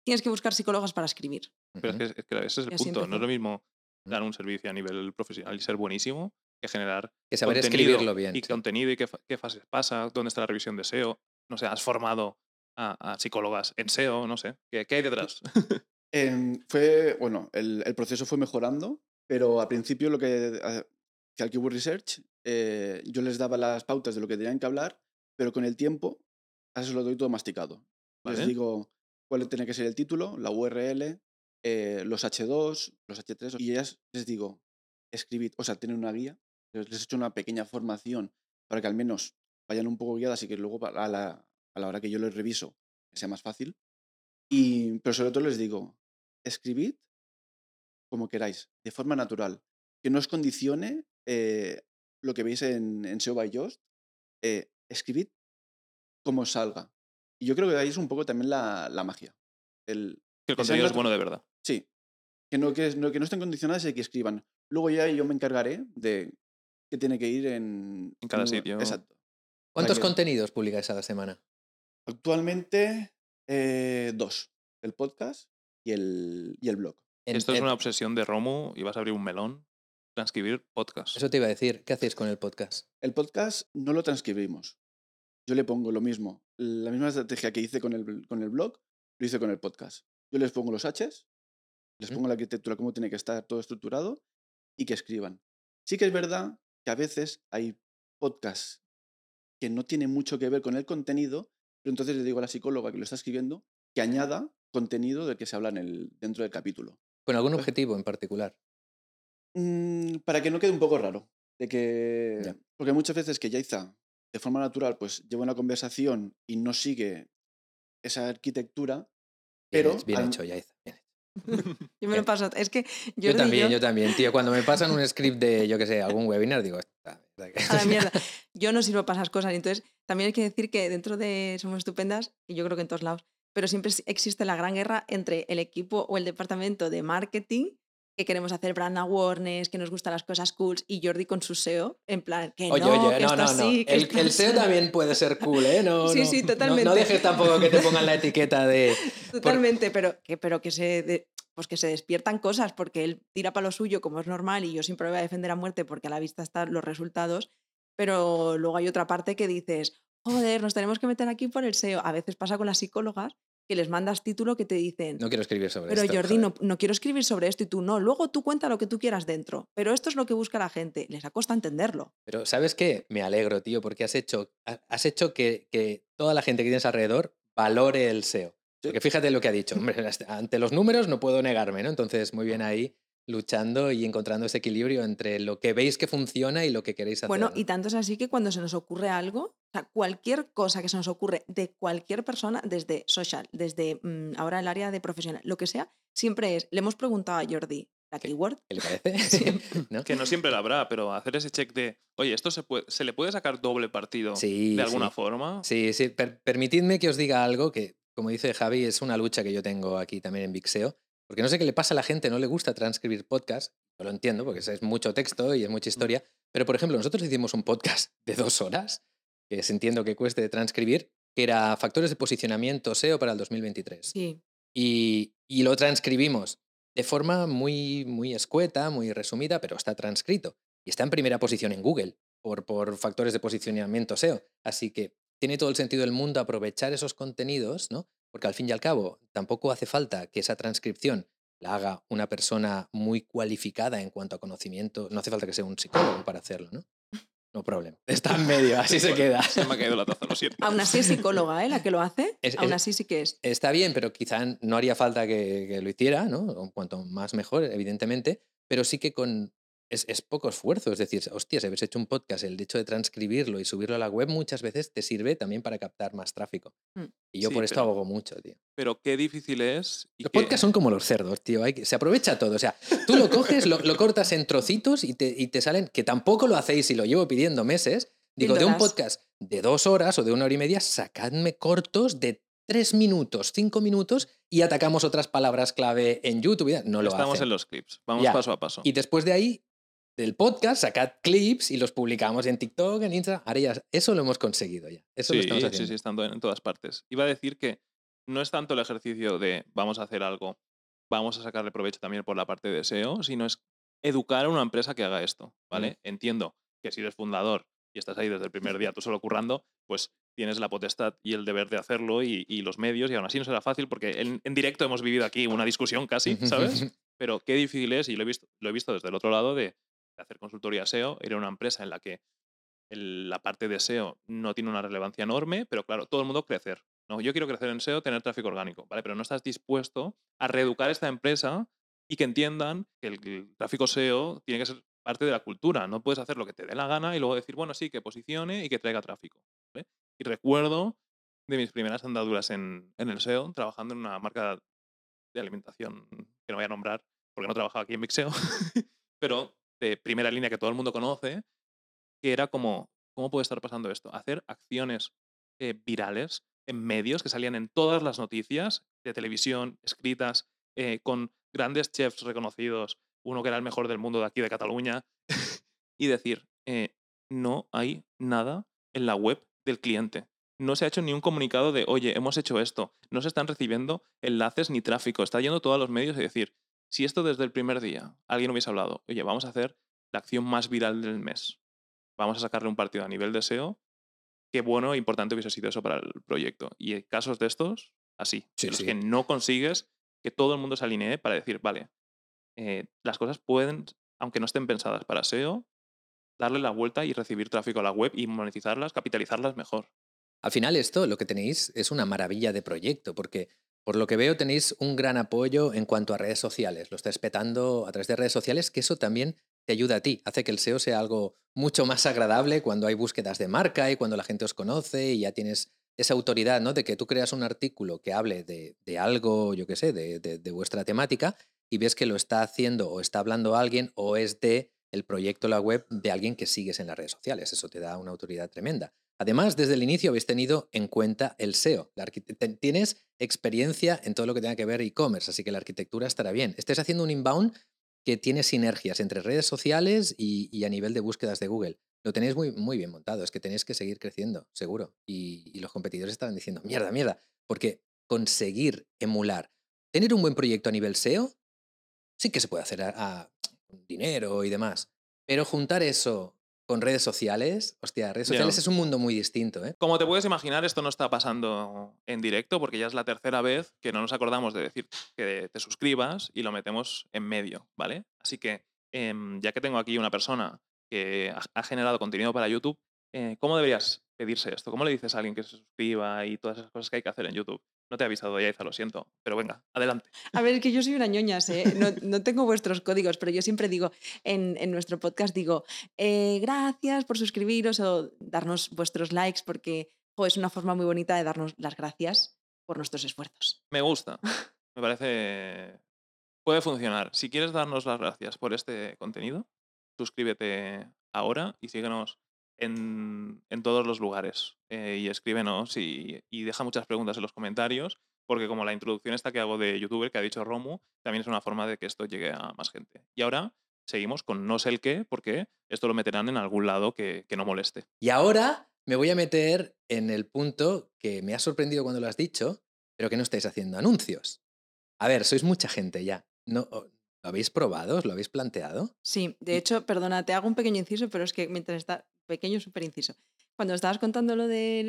tienes que buscar psicólogos para escribir. Pero es que, es que ese es el Y punto. No es lo mismo dar un servicio a nivel profesional y ser buenísimo que generar que saber contenido escribirlo bien. y sí. contenido y qué, qué fases pasa, dónde está la revisión de SEO. No sé, has formado a, a psicólogas en SEO, no sé. ¿Qué, qué hay detrás? Em, fue, bueno, el, el proceso fue mejorando, pero al principio lo que hacía el Keyword Research, eh, yo les daba las pautas de lo que tenían que hablar, pero con el tiempo, a eso lo doy todo masticado. Vale. Les digo cuál tiene que ser el título, la URL, eh, los H2, los H3, y ellas les digo, escribid, o sea, tienen una guía, les les he hecho una pequeña formación para que al menos vayan un poco guiadas y que luego a la, a la hora que yo les reviso sea más fácil. Y, pero sobre todo les digo, escribid como queráis, de forma natural, que no os condicione eh, lo que veis en, en SEO by Yoast, eh, escribid como salga. Y yo creo que ahí es un poco también la, la magia. El, Que el contenido es bueno de verdad. sí, que no, que, no, que no estén condicionadas y que escriban. Luego ya yo me encargaré de que tiene que ir en... En cada un- sitio. Exacto. ¿Cuántos contenidos publicáis a la semana? Actualmente, eh, dos. El podcast y el, y el blog. En- Esto es en- una obsesión de Romu y vas a abrir un melón, transcribir podcast. Eso te iba a decir. ¿Qué hacéis con el podcast? El podcast no lo transcribimos. Yo le pongo lo mismo. La misma estrategia que hice con el, con el blog, lo hice con el podcast. Yo les pongo los Hs, les pongo la arquitectura, cómo tiene que estar todo estructurado y que escriban. Sí que es verdad que a veces hay podcasts que no tienen mucho que ver con el contenido, pero entonces le digo a la psicóloga que lo está escribiendo que añada contenido del que se habla en el, dentro del capítulo. ¿Con algún objetivo en particular? Mm, para que no quede un poco raro. De que. Ya. Porque muchas veces que Yaiza, de forma natural, pues lleva una conversación y no sigue esa arquitectura, Bien, pero. hecho, bien al- hecho, Yaiza, bien. Yo me lo paso. Es que yo Jordi y también, yo, yo también, tío. Cuando me pasan un script de, yo qué sé, algún webinar, digo, "Esta mierda que-". a la mierda. Yo no sirvo para esas cosas. Entonces, también hay que decir que dentro de Somos Estupendas, y yo creo que en todos lados, pero siempre existe la gran guerra entre el equipo o el departamento de marketing, que queremos hacer brand awareness, que nos gustan las cosas cool, y Jordi con su SEO, en plan, que Oye, no, oye, que no, no, así, El, el SEO así". también puede ser cool, ¿eh? No, Sí, no- sí, totalmente. No, dejes tampoco que te pongan la etiqueta de. Totalmente, pero que, pero que se de- pues que se despiertan cosas porque él tira para lo suyo como es normal y yo siempre voy a defender a muerte porque a la vista están los resultados, pero luego hay otra parte que dices, joder, nos tenemos que meter aquí por el SEO. A veces pasa con las psicólogas que les mandas título que te dicen, No quiero escribir sobre pero esto. Jordi, joder. no, no quiero escribir sobre esto y tú no, luego tú cuenta lo que tú quieras dentro, pero esto es lo que busca la gente, les acosta entenderlo. Pero ¿sabes qué? Me alegro, tío, porque has hecho, ha- has hecho que, que toda la gente que tienes alrededor valore el SEO. Porque fíjate lo que ha dicho. Hombre, ante los números no puedo negarme, ¿no? Entonces, muy bien ahí luchando y encontrando ese equilibrio entre lo que veis que funciona y lo que queréis hacer. Bueno, ¿no? y tanto es así que cuando se nos ocurre algo, o sea, cualquier cosa que se nos ocurre de cualquier persona, desde social, desde mm, ahora el área de profesional, lo que sea, siempre es, le hemos preguntado a Jordi la keyword. ¿Qué le parece? Que no siempre la habrá, pero hacer ese check de, oye, ¿esto se, puede, se le puede sacar doble partido Sí, de alguna sí. forma? Sí, sí. Per- permitidme que os diga algo que, como dice Javi, es una lucha que yo tengo aquí también en Vixeo. Porque no sé qué le pasa a la gente, no le gusta transcribir podcast. Yo lo entiendo, porque es- es mucho texto y es mucha historia. Pero, por ejemplo, nosotros hicimos un podcast de dos horas, que es, entiendo que cueste transcribir, que era Factores de Posicionamiento SEO para el 2023. Sí. Y, y lo transcribimos de forma muy, muy escueta, muy resumida, pero está transcrito. Y está en primera posición en Google por, por factores de posicionamiento SEO. Así que tiene todo el sentido del mundo aprovechar esos contenidos, ¿no? Porque al fin y al cabo tampoco hace falta que esa transcripción la haga una persona muy cualificada en cuanto a conocimiento. No hace falta que sea un psicólogo para hacerlo, ¿no? No problema. Está en medio, así se queda. Se me ha caído la taza, lo siento. Aún así es psicóloga, ¿eh? La que lo hace. Es- Aún es- así sí que es. Está bien, pero quizá no haría falta que, que lo hiciera, ¿no? Cuanto más mejor, evidentemente, pero sí que con... Es, es poco esfuerzo, es decir, hostia, si habéis hecho un podcast, el hecho de transcribirlo y subirlo a la web muchas veces te sirve también para captar más tráfico. Mm. Y yo Sí, por esto pero- abogo mucho, tío. Pero qué difícil es. Y Los que- podcasts son como los cerdos, tío. hay que- se aprovecha todo. O sea, tú lo coges, lo, lo cortas en trocitos y te, y te salen, que tampoco lo hacéis y lo llevo pidiendo meses. Digo, de un podcast de dos horas o de una hora y media, sacadme cortos de tres minutos, cinco minutos y atacamos otras palabras clave en YouTube. No lo Estamos hacen. en los clips. Vamos Ya. paso a paso. Y después de ahí, del podcast, sacad clips y los publicamos en TikTok, en Instagram. Ahora ya, eso lo hemos conseguido ya. Eso lo sí, estamos sí, haciendo. sí, estando en, en todas partes. Iba a decir que no es tanto el ejercicio de vamos a hacer algo, vamos a sacarle provecho también por la parte de SEO, sino es educar a una empresa que haga esto, ¿vale? Entiendo que si eres fundador y estás ahí desde el primer día tú solo currando, pues tienes la potestad y el deber de hacerlo y, y los medios, y aún así no será fácil porque en, en directo hemos vivido aquí una discusión casi, ¿sabes? Pero qué difícil es, y lo he visto, lo he visto desde el otro lado, de, de hacer consultoría SEO, ir a una empresa en la que la parte de SEO no tiene una relevancia enorme, pero claro, todo el mundo crecer. ¿no? Yo quiero crecer en SEO, tener tráfico orgánico, ¿vale? Pero no estás dispuesto a reeducar esta empresa y que entiendan que el, el tráfico SEO tiene que ser parte de la cultura. No puedes hacer lo que te dé la gana y luego decir, bueno, sí, que posicione y que traiga tráfico. ¿vale? Y recuerdo de mis primeras andaduras en, en el SEO, trabajando en una marca de alimentación que no voy a nombrar porque no trabajaba aquí en Mixeo, pero de primera línea que todo el mundo conoce, que era como, ¿cómo puede estar pasando esto? Hacer acciones eh, virales en medios que salían en todas las noticias de televisión, escritas, eh, con grandes chefs reconocidos, uno que era el mejor del mundo de aquí de Cataluña, y decir, eh, no hay nada en la web del cliente. No se ha hecho ni un comunicado de, oye, hemos hecho esto. No se están recibiendo enlaces ni tráfico. Está yendo todos los medios y decir, si esto desde el primer día alguien hubiese hablado, oye, vamos a hacer la acción más viral del mes, vamos a sacarle un partido a nivel de SEO, qué bueno e importante hubiese sido eso para el proyecto. Y en casos de estos, así, Sí, los sí. que no consigues que todo el mundo se alinee para decir, vale, eh, las cosas pueden, aunque no estén pensadas para SEO, darle la vuelta y recibir tráfico a la web y monetizarlas, capitalizarlas mejor. Al final esto, lo que tenéis es una maravilla de proyecto, porque por lo que veo tenéis un gran apoyo en cuanto a redes sociales. Lo estáis petando a través de redes sociales, que eso también te ayuda a ti. Hace que el SEO sea algo mucho más agradable cuando hay búsquedas de marca y cuando la gente os conoce y ya tienes esa autoridad, ¿no? De que tú creas un artículo que hable de, algo, yo qué sé, de- de vuestra temática y ves que lo está haciendo o está hablando alguien o es de el proyecto, la web de alguien que sigues en las redes sociales. Eso te da una autoridad tremenda. Además, desde el inicio habéis tenido en cuenta el SEO. Tienes experiencia en todo lo que tenga que ver e-commerce, así que la arquitectura estará bien. Estés haciendo un inbound que tiene sinergias entre redes sociales y, a nivel de búsquedas de Google. Lo tenéis muy, bien montado, es que tenéis que seguir creciendo, seguro. Y, los competidores estaban diciendo, mierda, mierda, porque conseguir emular, tener un buen proyecto a nivel SEO, sí que se puede hacer a, a- dinero y demás, pero juntar eso con redes sociales, hostia, redes sociales es un mundo muy distinto, ¿eh? Como te puedes imaginar, esto no está pasando en directo porque ya es la tercera vez que no nos acordamos de decir que te suscribas y lo metemos en medio, ¿vale? Así que, em, ya que tengo aquí una persona que ha, ha generado contenido para YouTube, eh, ¿cómo deberías pedirse esto? ¿Cómo le dices a alguien que se suscriba y todas esas cosas que hay que hacer en YouTube? No te he avisado, Yaiza, lo siento, pero venga, adelante. A ver, es que yo soy una ñoñas, ¿eh? no, no tengo vuestros códigos, pero yo siempre digo en, en nuestro podcast, digo, eh, gracias por suscribiros o darnos vuestros likes, porque jo, es una forma muy bonita de darnos las gracias por nuestros esfuerzos. Me gusta, me parece... Puede funcionar. Si quieres darnos las gracias por este contenido, suscríbete ahora y síguenos en, en todos los lugares. Eh, y escríbenos y, y deja muchas preguntas en los comentarios, porque como la introducción esta que hago de youtuber que ha dicho Romu, también es una forma de que esto llegue a más gente. Y ahora seguimos con no sé el qué, porque esto lo meterán en algún lado que, que no moleste. Y ahora me voy a meter en el punto que me ha sorprendido cuando lo has dicho, pero que no estáis haciendo anuncios. A ver, sois mucha gente ya. ¿No, ¿Lo habéis probado? ¿Os lo habéis planteado? Sí, de hecho, perdona, te hago un pequeño inciso, pero es que mientras está pequeño, súper inciso. Cuando estabas contando lo de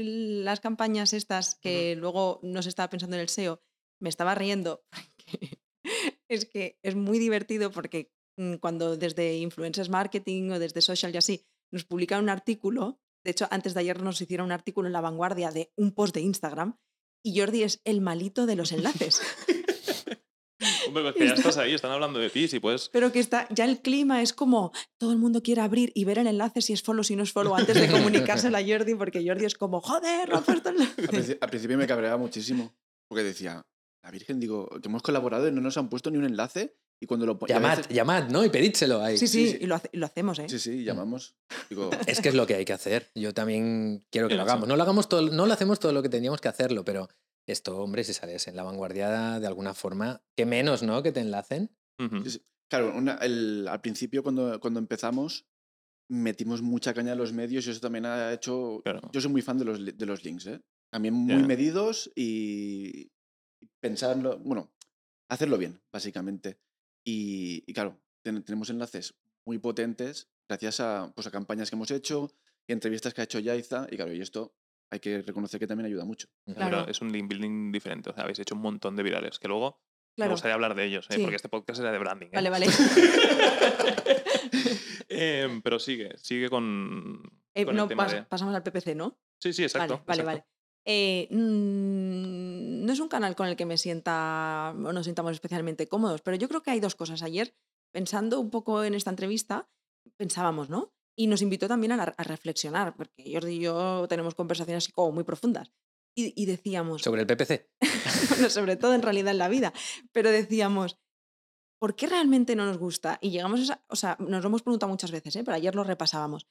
las campañas estas, que luego no se estaba pensando en el SEO, me estaba riendo porque es que es muy divertido porque mm, cuando desde influencers marketing o desde social y así nos publican un artículo, de hecho antes de ayer nos hicieron un artículo en la vanguardia de un post de Instagram y Jordi es el malito de los enlaces. Hombre, pues que ya estás ahí, están hablando de ti, si puedes... Pero que está, ya el clima es como todo el mundo quiere abrir y ver el enlace si es follow, si no es follow, antes de comunicárselo a Jordi, porque Jordi es como, joder, el Al, enlace". princi- al principio me cabreaba muchísimo, porque decía, la Virgen, digo, que hemos colaborado y no nos han puesto ni un enlace, y cuando lo Llamad, veces- llamad, ¿no? Y pedídselo ahí. Sí, sí, sí. y lo, hace- y lo hacemos, ¿eh? Sí, sí, llamamos. Digo, Es que es lo que hay que hacer. Yo también quiero que lo hagamos. No lo hagamos todo, no lo hacemos todo lo que teníamos que hacerlo, pero esto, hombre, si sales en la vanguardia de alguna forma, que menos, ¿no? Que te enlacen. Sí, sí. Claro, una- el- al principio cuando, cuando empezamos metimos mucha caña a los medios y eso también ha hecho... Claro. Yo soy muy fan de los, de los links, ¿eh? También muy Ya. medidos y y pensarlo, bueno, hacerlo bien, básicamente. Y, y claro, ten- tenemos enlaces muy potentes gracias a, pues, a campañas que hemos hecho y entrevistas que ha hecho Yaiza y claro, y esto hay que reconocer que también ayuda mucho. Pero Claro. es un link building diferente. O sea, habéis hecho un montón de virales que luego me gustaría hablar de ellos, ¿eh? Sí. porque este podcast era de branding. ¿eh? Vale, vale. Em, pero sigue, sigue con, Eh, con no, el tema pas- de... pasamos al PPC, ¿no? Sí, sí, exacto. vale, vale, exacto. vale. Eh, mm, no es un canal con el que me sienta o nos sintamos especialmente cómodos, pero yo creo que hay dos cosas. Ayer, pensando un poco en esta entrevista, pensábamos, ¿no? Y nos invitó también a, a reflexionar, porque Jordi y yo tenemos conversaciones así como muy profundas. Y, y decíamos, Sobre el PPC. bueno, sobre todo en realidad en la vida, pero decíamos, ¿por qué realmente no nos gusta? Y llegamos a esa, o sea, nos lo hemos preguntado muchas veces, ¿eh? pero ayer lo repasábamos.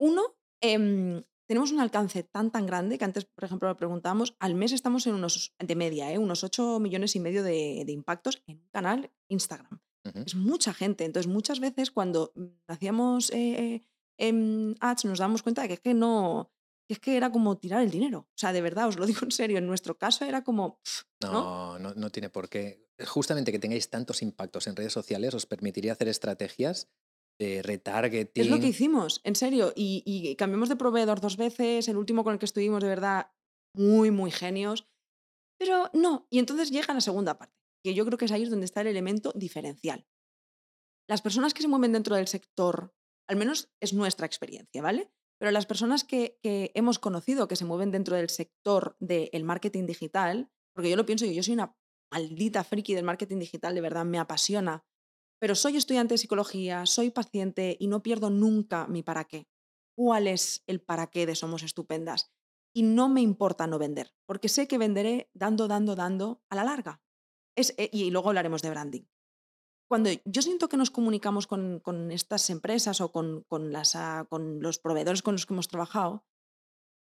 Uno, em, tenemos un alcance tan tan grande que antes, por ejemplo, lo preguntábamos, al mes estamos en unos, de media, ¿eh? unos 8 millones y medio de, de impactos en un canal Instagram. Ujú. Es mucha gente. Entonces, muchas veces cuando mm, hacíamos eh, em, ads nos damos cuenta de que es que no, es que era como tirar el dinero. O sea, de verdad, os lo digo en serio, en nuestro caso era como, ¿no? No, no, no tiene por qué. Justamente que tengáis tantos impactos en redes sociales os permitiría hacer estrategias de retargeting. Es lo que hicimos, en serio. Y, y cambiamos de proveedor dos veces, el último con el que estuvimos, de verdad, muy, muy genios. Pero no, y entonces llega la segunda parte, que yo creo que es ahí donde está el elemento diferencial. Las personas que se mueven dentro del sector, al menos es nuestra experiencia, ¿vale? Pero las personas que, hemos conocido que se mueven dentro del sector del marketing digital, porque yo lo pienso, yo soy una maldita friki del marketing digital, de verdad, me apasiona, pero soy estudiante de psicología, soy paciente y no pierdo nunca mi para qué. ¿Cuál es el para qué de Somos Estupendas? y no me importa no vender, porque sé que venderé dando, dando, dando a la larga. Eh, y luego hablaremos de branding. Cuando yo siento que nos comunicamos con, con estas empresas o con, con, las, ah, con los proveedores con los que hemos trabajado,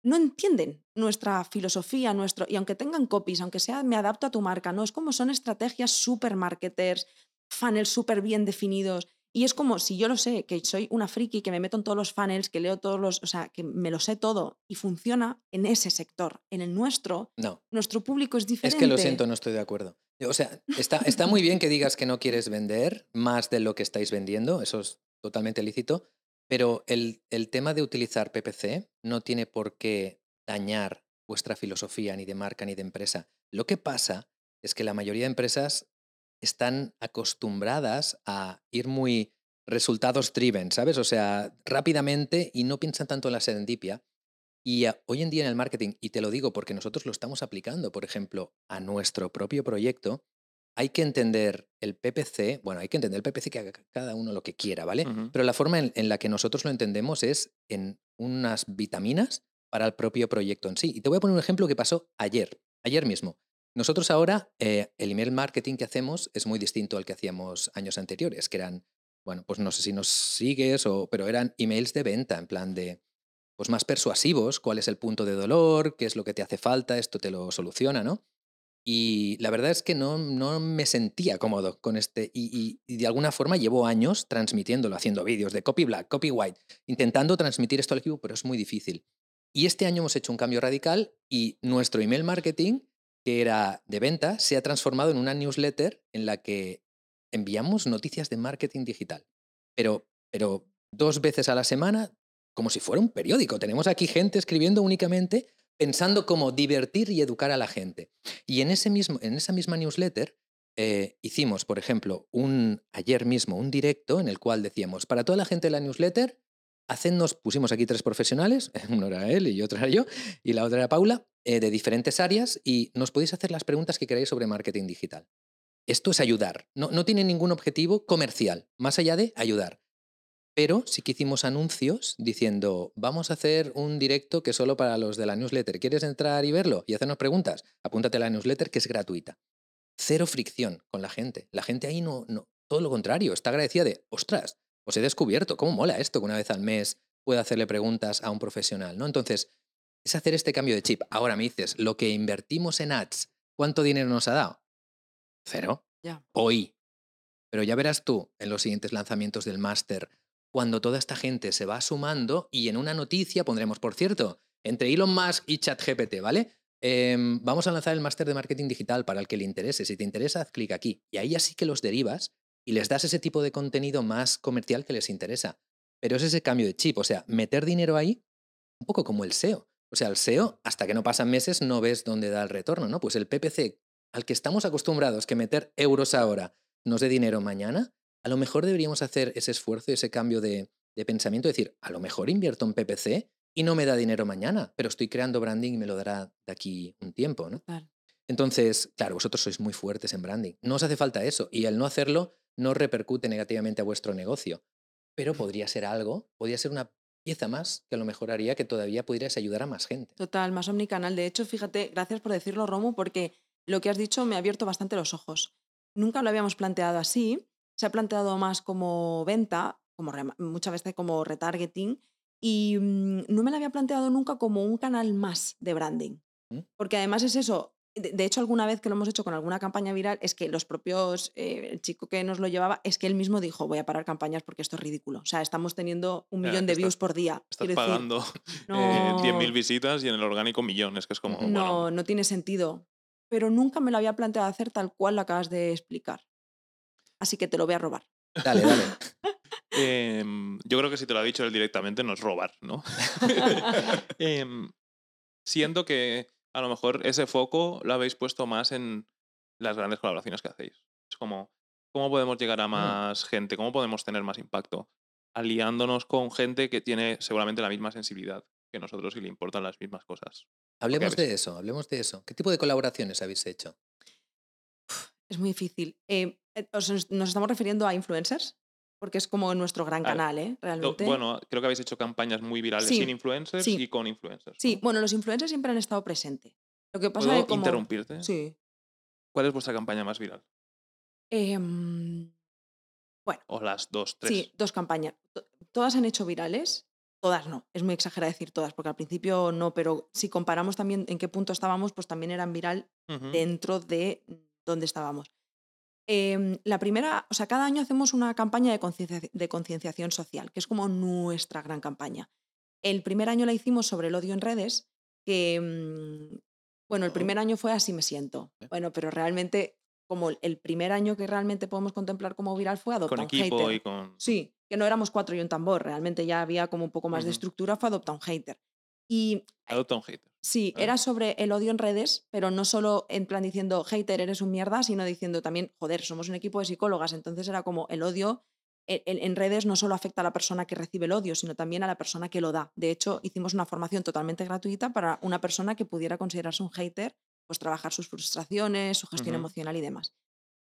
no entienden nuestra filosofía, nuestro, y aunque tengan copies, aunque sea me adapto a tu marca, no es como son estrategias super marketers, funnels súper bien definidos. Y es como si yo lo sé, que soy una friki, que me meto en todos los funnels, que leo todos los, o sea, que me lo sé todo y funciona en ese sector. En el nuestro, No, nuestro público es diferente. es que lo siento, no estoy de acuerdo. O sea, está, está muy bien que digas que no quieres vender más de lo que estáis vendiendo, eso es totalmente lícito, pero el, el tema de utilizar PPC no tiene por qué dañar vuestra filosofía ni de marca ni de empresa. Lo que pasa es que la mayoría de empresas están acostumbradas a ir muy resultados driven, ¿sabes? O sea, rápidamente y no piensan tanto en la serendipia. Y hoy en día en el marketing, y te lo digo porque nosotros lo estamos aplicando, por ejemplo, a nuestro propio proyecto, hay que entender el PPC, bueno, hay que entender el PPC que haga cada uno lo que quiera, ¿vale? Pero la forma en, en la que nosotros lo entendemos es en unas vitaminas para el propio proyecto en sí. Y te voy a poner un ejemplo que pasó ayer, ayer mismo. Nosotros ahora, eh, el email marketing que hacemos es muy distinto al que hacíamos años anteriores, que eran, bueno, pues no sé si nos sigues, o, pero eran emails de venta, en plan de, pues más persuasivos, cuál es el punto de dolor, qué es lo que te hace falta, esto te lo soluciona, ¿no? Y la verdad es que no, no me sentía cómodo con este. Y, y- de alguna forma llevo años transmitiéndolo, haciendo vídeos de copy black, copy white, intentando transmitir esto al equipo, pero es muy difícil. Y este año hemos hecho un cambio radical y nuestro email marketing, que era de venta, se ha transformado en una newsletter en la que enviamos noticias de marketing digital. Pero, pero dos veces a la semana, como si fuera un periódico. Tenemos aquí gente escribiendo únicamente pensando cómo divertir y educar a la gente. Y en, ese mismo, en esa misma newsletter eh, hicimos, por ejemplo, un, ayer mismo un directo en el cual decíamos, para toda la gente de la newsletter, hacednos, pusimos aquí tres profesionales, uno era él y otro era yo, y la otra era Paula, eh, de diferentes áreas, y nos podéis hacer las preguntas que queráis sobre marketing digital. Esto es ayudar, no, no tiene ningún objetivo comercial, más allá de ayudar. Pero sí que hicimos anuncios diciendo, vamos a hacer un directo que solo para los de la newsletter. ¿Quieres entrar y verlo y hacernos preguntas? Apúntate a la newsletter que es gratuita. Cero fricción con la gente. La gente ahí no, no, todo lo contrario, está agradecida de, ostras, os he descubierto, cómo mola esto que una vez al mes pueda hacerle preguntas a un profesional, ¿no? Entonces, es hacer este cambio de chip. Ahora me dices, lo que invertimos en ads, ¿cuánto dinero nos ha dado? Cero. Ya. Hoy. Pero ya verás tú en los siguientes lanzamientos del máster, cuando toda esta gente se va sumando y en una noticia pondremos, por cierto, entre Elon Musk y ChatGPT, ¿vale? Em, vamos a lanzar el máster de marketing digital para el que le interese. Si te interesa, haz clic aquí. Y ahí así que los derivas y les das ese tipo de contenido más comercial que les interesa. Pero es ese cambio de chip, o sea, meter dinero ahí, un poco como el SEO. O sea, el SEO, hasta que no pasan meses, no ves dónde da el retorno, ¿no? Pues el PPC, al que estamos acostumbrados que meter euros ahora nos dé dinero mañana, a lo mejor deberíamos hacer ese esfuerzo y ese cambio de, de pensamiento, decir, a lo mejor invierto en PPC y no me da dinero mañana, pero estoy creando branding y me lo dará de aquí un tiempo, ¿no? Entonces, claro, vosotros sois muy fuertes en branding. No os hace falta eso. Y el no hacerlo no repercute negativamente a vuestro negocio. Pero podría ser algo, podría ser una pieza más que a lo mejor haría que todavía pudierais ayudar a más gente. Total, más omnicanal. De hecho, fíjate, gracias por decirlo, Romo, porque lo que has dicho me ha abierto bastante los ojos. Nunca lo habíamos planteado así. Se ha planteado más como venta, como muchas veces como retargeting, y mm, no me lo había planteado nunca como un canal más de branding. ¿Mm? Porque además es eso. De, hecho, alguna vez que lo hemos hecho con alguna campaña viral, es que los propios, eh, el chico que nos lo llevaba, es que él mismo dijo, voy a parar campañas porque esto es ridículo. O sea, estamos teniendo un millón de views por día. Estás Quiero pagando no- eh, 10.000 visitas y en el orgánico millones, que es como, no, bueno, no tiene sentido. Pero nunca me lo había planteado hacer tal cual lo acabas de explicar. Así que te lo voy a robar. Dale, dale. Em, yo creo que si te lo ha dicho él directamente no es robar, ¿no? Em, siento que a lo mejor ese foco lo habéis puesto más en las grandes colaboraciones que hacéis. Es como, ¿cómo podemos llegar a más gente? ¿Cómo podemos tener más impacto? Aliándonos con gente que tiene seguramente la misma sensibilidad que nosotros y le importan las mismas cosas. Hablemos habéis- de eso, hablemos de eso. ¿Qué tipo de colaboraciones habéis hecho? Es muy difícil. Eh, eh, ¿os- ¿Nos estamos refiriendo a influencers? porque es como nuestro gran canal, ¿eh? Realmente. Bueno, creo que habéis hecho campañas muy virales Sí, sin influencers sí. y con influencers. Sí, ¿no? bueno, los influencers siempre han estado presentes. Lo que pasa ¿Puedo es que como... interrumpirte? Sí. ¿Cuál es vuestra campaña más viral? Em, bueno, O las dos, tres. sí, dos campañas. To- Todas han hecho virales. Todas no. Es muy exagerado decir todas, porque al principio no, pero si comparamos también en qué punto estábamos, pues también eran viral dentro de donde estábamos. Em, la primera, o sea, cada año hacemos una campaña de conciencia- de concienciación social, que es como nuestra gran campaña. El primer año la hicimos sobre el odio en redes, que, mm, bueno, el primer año fue Así me siento. Bueno, pero realmente, como el primer año que realmente podemos contemplar como viral fue Adopta Con un equipo hater. y con. Sí, que no éramos cuatro y un tambor, realmente ya había como un poco más de estructura, fue Adopta un hater. Y Adopta un hater. Sí, ¿vale? era sobre el odio en redes, pero no solo en plan diciendo hater, eres un mierda, sino diciendo también, joder, somos un equipo de psicólogas, entonces era como el odio e- en, en redes no solo afecta a la persona que recibe el odio, sino también a la persona que lo da. De hecho, hicimos una formación totalmente gratuita para una persona que pudiera considerarse un hater, pues trabajar sus frustraciones, su gestión emocional y demás.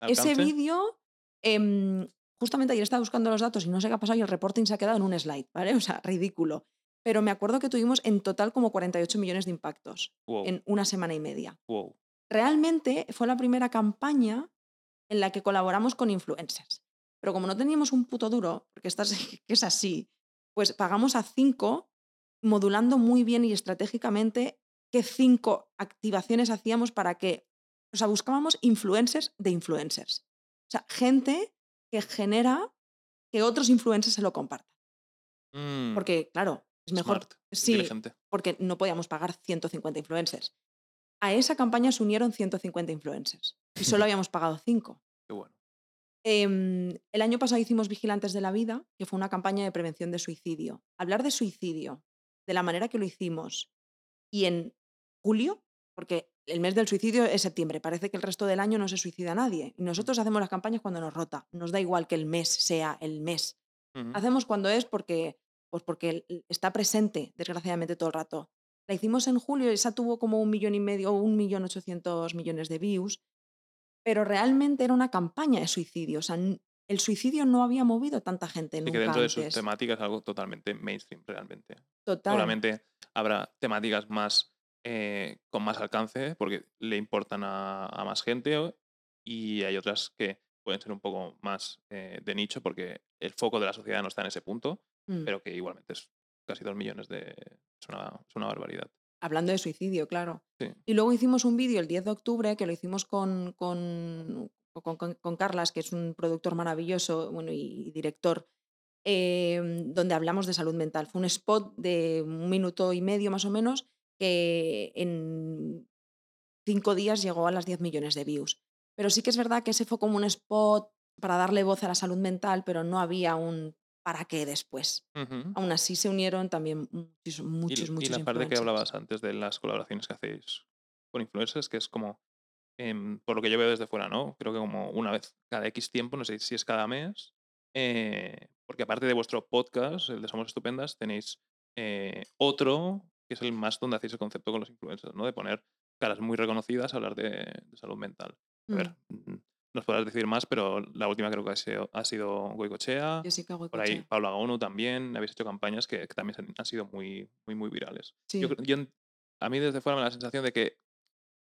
Ese vídeo, em, justamente ayer estaba buscando los datos y no sé qué ha pasado y el reporting se ha quedado en un slide, ¿vale? O sea, ridículo. Pero me acuerdo que tuvimos en total como 48 millones de impactos Wow, en una semana y media. wow. Realmente fue la primera campaña en la que colaboramos con influencers. Pero como no teníamos un puto duro, porque esta es, que es así, pues pagamos a cinco, modulando muy bien y estratégicamente qué cinco activaciones hacíamos para que, o sea, buscábamos influencers de influencers. O sea, gente que genera que otros influencers se lo compartan. Mm, Porque, claro, es mejor. smart, sí, inteligente. porque no podíamos pagar 150 influencers. A esa campaña se unieron 150 influencers y solo habíamos pagado 5. Qué bueno. Em, el año pasado hicimos Vigilantes de la Vida, que fue una campaña de prevención de suicidio. Hablar de suicidio de la manera que lo hicimos y en julio, porque el mes del suicidio es septiembre, parece que el resto del año no se suicida nadie. Nosotros hacemos las campañas cuando nos rota, nos da igual que el mes sea el mes. Hacemos cuando es porque, pues porque está presente, desgraciadamente, todo el rato. La hicimos en julio y esa tuvo como un millón y medio o un millón ochocientos millones de views, pero realmente era una campaña de suicidio. O sea, el suicidio no había movido tanta gente nunca que dentro de sus antes. temáticas es algo totalmente mainstream, realmente. Total. Seguramente habrá temáticas más eh, con más alcance porque le importan a, a más gente y hay otras que pueden ser un poco más eh, de nicho porque el foco de la sociedad no está en ese punto, Mm. pero que igualmente es casi dos millones de... Es una, es una barbaridad. Hablando de suicidio, claro. Sí. Y luego hicimos un vídeo el 10 de octubre que lo hicimos con, con, con- con- con Carlas, que es un productor maravilloso bueno, y, director, em, donde hablamos de salud mental. Fue un spot de un minuto y medio más o menos que en cinco días llegó a las 10 millones de views. Pero sí que es verdad que ese fue como un spot para darle voz a la salud mental, pero no había un para qué después. Ujú. Aún así se unieron también muchos, Y, muchos, y muchos la parte que hablabas antes de las colaboraciones que hacéis con influencers, que es como, em, por lo que yo veo desde fuera, ¿no? Creo que como una vez cada X tiempo, no sé si es cada mes, eh, porque aparte de vuestro podcast, el de Somos Estupendas, tenéis eh, otro, que es el más donde hacéis el concepto con los influencers, ¿no? De poner caras muy reconocidas a hablar de, de salud mental. A Mm. ver, mm, nos podrás decir más, pero la última creo que ha sido, ha sido Goicochea. Jessica Por ahí. Pablo Agonu también, habéis hecho campañas que, que también han- sido muy, muy, muy virales. Sí. Yo, creo- yo en- a mí desde fuera me da la sensación de que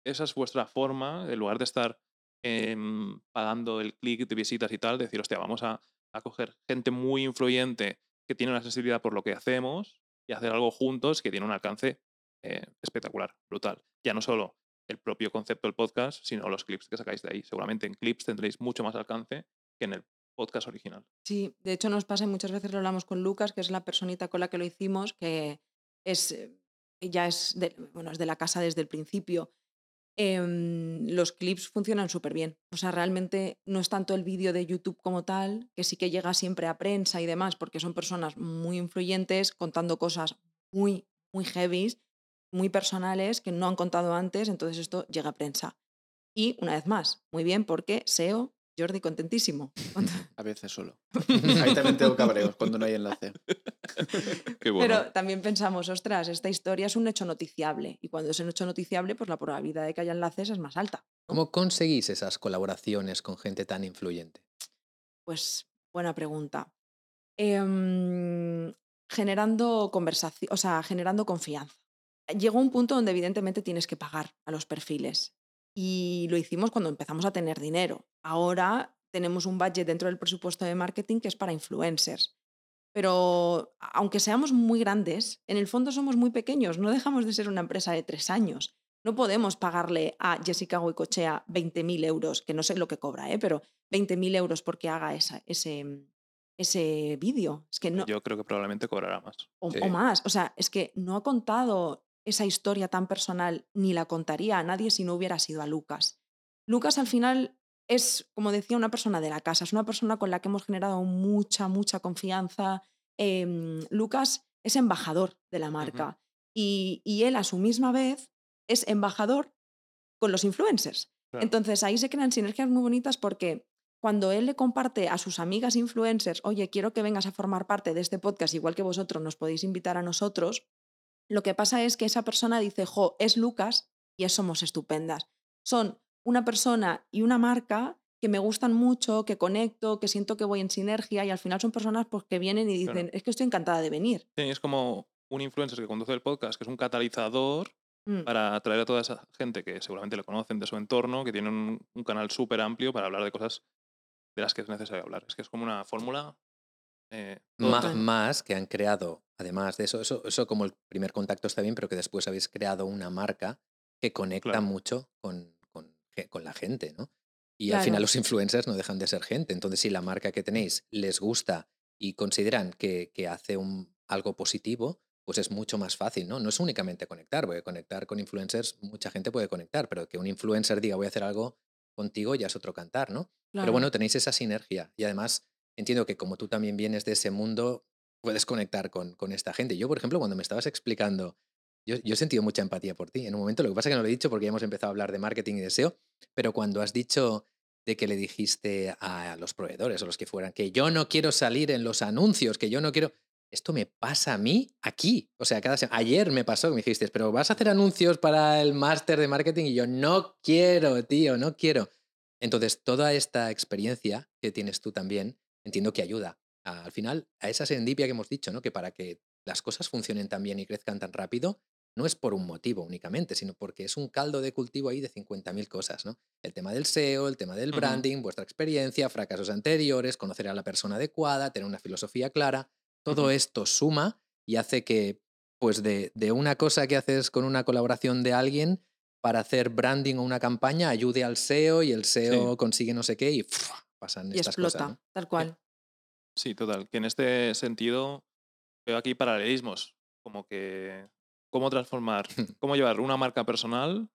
esa es vuestra forma, en lugar de estar em, pagando el clic de visitas y tal, decir, hostia, vamos a, a coger gente muy influyente que tiene una sensibilidad por lo que hacemos y hacer algo juntos que tiene un alcance eh, espectacular, brutal. Ya no solo el propio concepto del podcast, sino los clips que sacáis de ahí. Seguramente en clips tendréis mucho más alcance que en el podcast original. Sí, de hecho nos pasa y muchas veces lo hablamos con Lucas, que es la personita con la que lo hicimos, que es eh, ya es de, bueno, es de la casa desde el principio. Em, los clips funcionan súper bien. O sea, realmente no es tanto el vídeo de YouTube como tal, que sí que llega siempre a prensa y demás, porque son personas muy influyentes contando cosas muy, muy heavies, muy personales que no han contado antes, entonces esto llega a prensa. Y una vez más, muy bien, porque SEO, Jordi, contentísimo. A veces solo. Ahí también tengo cabreos cuando no hay enlace. Qué bueno. Pero también pensamos, ostras, esta historia es un hecho noticiable. Y cuando es un hecho noticiable, pues la probabilidad de que haya enlaces es más alta. ¿Cómo conseguís esas colaboraciones con gente tan influyente? Pues Buena pregunta. Em, generando conversación, o sea, generando confianza. Llegó un punto donde evidentemente tienes que pagar a los perfiles. Y lo hicimos cuando empezamos a tener dinero. Ahora tenemos un budget dentro del presupuesto de marketing que es para influencers. Pero aunque seamos muy grandes, en el fondo somos muy pequeños, no dejamos de ser una empresa de tres años. No podemos pagarle a Jessica Goicochea 20.000 euros, que no sé lo que cobra, ¿eh? pero 20.000 euros porque haga esa, ese, ese vídeo. Es que no, Yo creo que probablemente cobrará más. o, Sí. o más. O sea, es que no ha contado esa historia tan personal, ni la contaría a nadie si no hubiera sido a Lucas. Lucas al final es, como decía, una persona de la casa, es una persona con la que hemos generado mucha, mucha confianza. Em, Lucas es embajador de la marca y, y él a su misma vez es embajador con los influencers. Claro. Entonces ahí se crean sinergias muy bonitas porque cuando él le comparte a sus amigas influencers, oye, quiero que vengas a formar parte de este podcast, igual que vosotros nos podéis invitar a nosotros, lo que pasa es que esa persona dice, jo, es Lucas y es Somos Estupendas. Son una persona y una marca que me gustan mucho, que conecto, que siento que voy en sinergia y al final son personas pues, que vienen y dicen, Claro. es que estoy encantada de venir. Sí, es como un influencer que conduce el podcast, que es un catalizador Mm, para atraer a toda esa gente que seguramente lo conocen de su entorno, que tiene un, un canal súper amplio para hablar de cosas de las que es necesario hablar. Es que es como una fórmula. eh, más que han creado, además de eso, eso, eso como el primer contacto está bien, pero que después habéis creado una marca que conecta Claro. mucho con, con, la gente, ¿no? Y al final los influencers no dejan de ser gente. Entonces, si la marca que tenéis les gusta y consideran que, que hace un, algo positivo, pues es mucho más fácil, ¿no? No es únicamente conectar, porque conectar con influencers, mucha gente puede conectar, pero que un influencer diga voy a hacer algo contigo ya es otro cantar, ¿no? Pero bueno, tenéis esa sinergia y además entiendo que como tú también vienes de ese mundo, puedes conectar con, con esta gente. Yo, por ejemplo, cuando me estabas explicando, yo, he sentido mucha empatía por ti. En un momento, lo que pasa es que no lo he dicho porque ya hemos empezado a hablar de marketing y deseo, pero cuando has dicho de que le dijiste a los proveedores o los que fueran que yo no quiero salir en los anuncios, que yo no quiero... Esto me pasa a mí aquí. O sea, cada semana. Ayer me pasó que me dijiste, pero vas a hacer anuncios para el máster de marketing y yo no quiero, tío, no quiero. Entonces, toda esta experiencia que tienes tú también, entiendo que ayuda a- al final a esa serendipia que hemos dicho, ¿no? Que para que las cosas funcionen tan bien y crezcan tan rápido, no es por un motivo únicamente, sino porque es un caldo de cultivo ahí de 50.000 cosas, ¿no? El tema del SEO, el tema del branding, vuestra experiencia, fracasos anteriores, conocer a la persona adecuada, tener una filosofía clara, todo esto suma y hace que, pues de, de una cosa que haces con una colaboración de alguien para hacer branding o una campaña, ayude al SEO y el SEO consigue no sé qué y ¡fua! pasan y estas explota, cosas. ¿no? tal cual. Sí, total. Que en este sentido veo aquí paralelismos, como que cómo transformar, cómo llevar una marca personal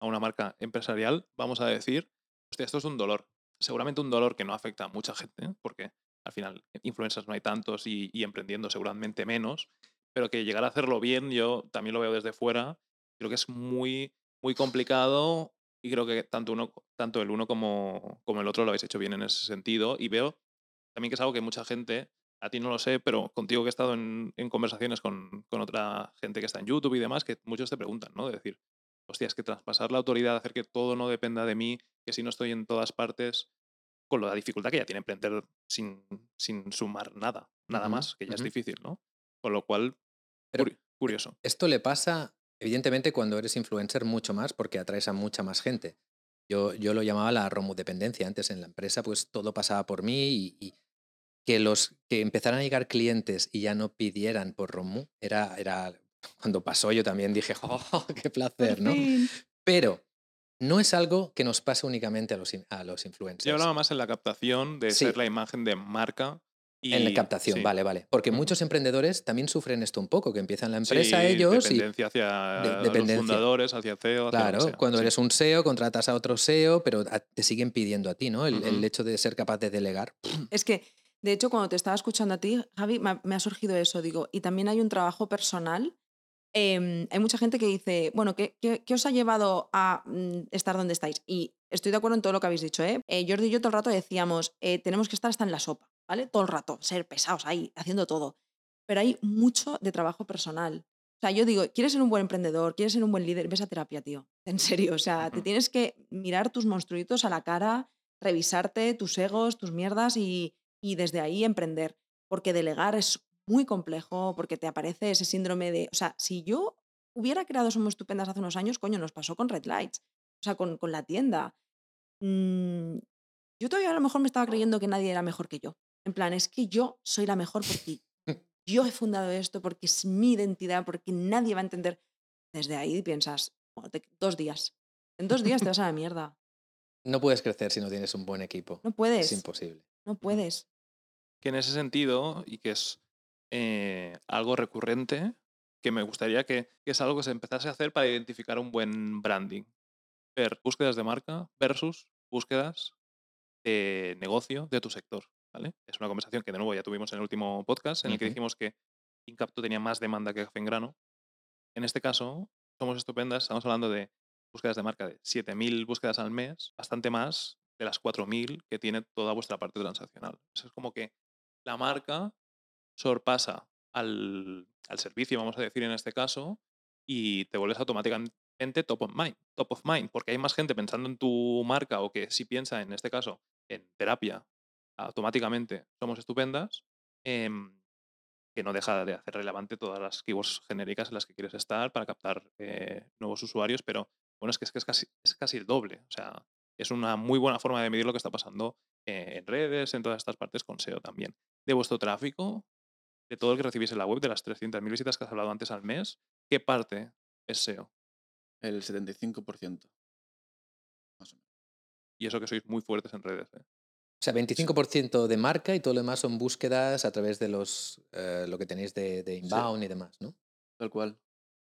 a una marca empresarial, vamos a decir, hostia, esto es un dolor. Seguramente un dolor que no afecta a mucha gente, porque al final influencers no hay tantos y, y emprendiendo seguramente menos, pero que llegar a hacerlo bien, yo también lo veo desde fuera, creo que es muy, muy complicado y creo que tanto, uno, tanto el uno como, como el otro lo habéis hecho bien en ese sentido y veo también que es algo que mucha gente, a ti no lo sé, pero contigo que he estado en, en conversaciones con, con otra gente que está en YouTube y demás, que muchos te preguntan, ¿no? De decir, hostia, es que traspasar la autoridad, hacer que todo no dependa de mí, que si no estoy en todas partes, con la dificultad que ya tiene emprender sin, sin sumar nada, nada más, que ya es difícil, ¿no? Con lo cual, Pero- curioso. Esto le pasa, evidentemente, cuando eres influencer mucho más porque atraes a mucha más gente. Yo, yo lo llamaba la romudependencia. Antes en la empresa, pues todo pasaba por mí y, y que los que empezaran a llegar clientes y ya no pidieran por Romu, era, era cuando pasó yo también dije, ¡oh, qué placer! ¿no? Pero no es algo que nos pase únicamente a los, a los influencers. Yo hablaba más en la captación de Sí. ser la imagen de marca. Y, en la captación, sí, vale, vale. Porque muchos emprendedores también sufren esto un poco, que empiezan la sí, empresa ellos y dependencia hacia de- los dependencia. fundadores, hacia CEO, hacia Claro, sea, cuando sí. eres un SEO, contratas a otro SEO, pero a- te siguen pidiendo a ti, ¿no? El, el Ujú. hecho de ser capaz de delegar. Es que, de hecho, cuando te estaba escuchando a ti, Javi, me ha, surgido eso, digo, y también hay un trabajo personal. em, hay mucha gente que dice, bueno, ¿qué, qué- qué os ha llevado a mm, estar donde estáis? Y estoy de acuerdo en todo lo que habéis dicho, ¿eh? Eh, Jordi y yo todo el rato decíamos, eh, tenemos que estar hasta en la sopa, ¿vale? Todo el rato, ser pesados ahí, haciendo todo. Pero hay mucho de trabajo personal. O sea, yo digo, ¿quieres ser un buen emprendedor? ¿Quieres ser un buen líder? Ves a terapia, tío. En serio, o sea, te tienes que mirar tus monstruitos a la cara, revisarte tus egos, tus mierdas y, y desde ahí emprender, porque delegar es muy complejo, porque te aparece ese síndrome de, o sea, si yo hubiera creado Somos Estupendas hace unos años, coño, nos pasó con Red Lights, o sea, con, con la tienda. Mm, yo todavía a lo mejor me estaba creyendo que nadie era mejor que yo. En plan, es que yo soy la mejor porque yo he fundado esto, porque es mi identidad, porque nadie va a entender. Desde ahí piensas, "Bueno, te- dos días. En dos días te vas a la mierda. No puedes crecer si no tienes un buen equipo. No Es puedes. imposible. No puedes. Que en ese sentido, y que es eh, algo recurrente, que me gustaría que, que es algo que se empezase a hacer para identificar un buen branding. Ver búsquedas de marca versus búsquedas de negocio de tu sector. ¿vale? Es una conversación que de nuevo ya tuvimos en el último podcast, en el que dijimos que Incapto tenía más demanda que Café en Grano. En este caso, somos estupendas, estamos hablando de búsquedas de marca de 7.000 búsquedas al mes, bastante más de las 4.000 que tiene toda vuestra parte transaccional. Eso es como que la marca sorpasa al, al servicio, vamos a decir en este caso, y te vuelves automáticamente top of mind, top of mind, porque hay más gente pensando en tu marca o que si piensa en este caso en terapia, automáticamente somos estupendas, em, que no deja de hacer relevante todas las keywords genéricas en las que quieres estar para captar eh, nuevos usuarios, pero bueno, es que es, que es casi, es casi el doble. O sea, es una muy buena forma de medir lo que está pasando eh, en redes, en todas estas partes con SEO también. De vuestro tráfico, de todo el que recibís en la web, de las 300.000 visitas que has hablado antes al mes, ¿qué parte es SEO? El 75%. Más o menos. Y eso que sois muy fuertes en redes. ¿eh? O sea, 25% de marca y todo lo demás son búsquedas a través de los eh, lo que tenéis de, de inbound y demás, ¿no? Tal cual.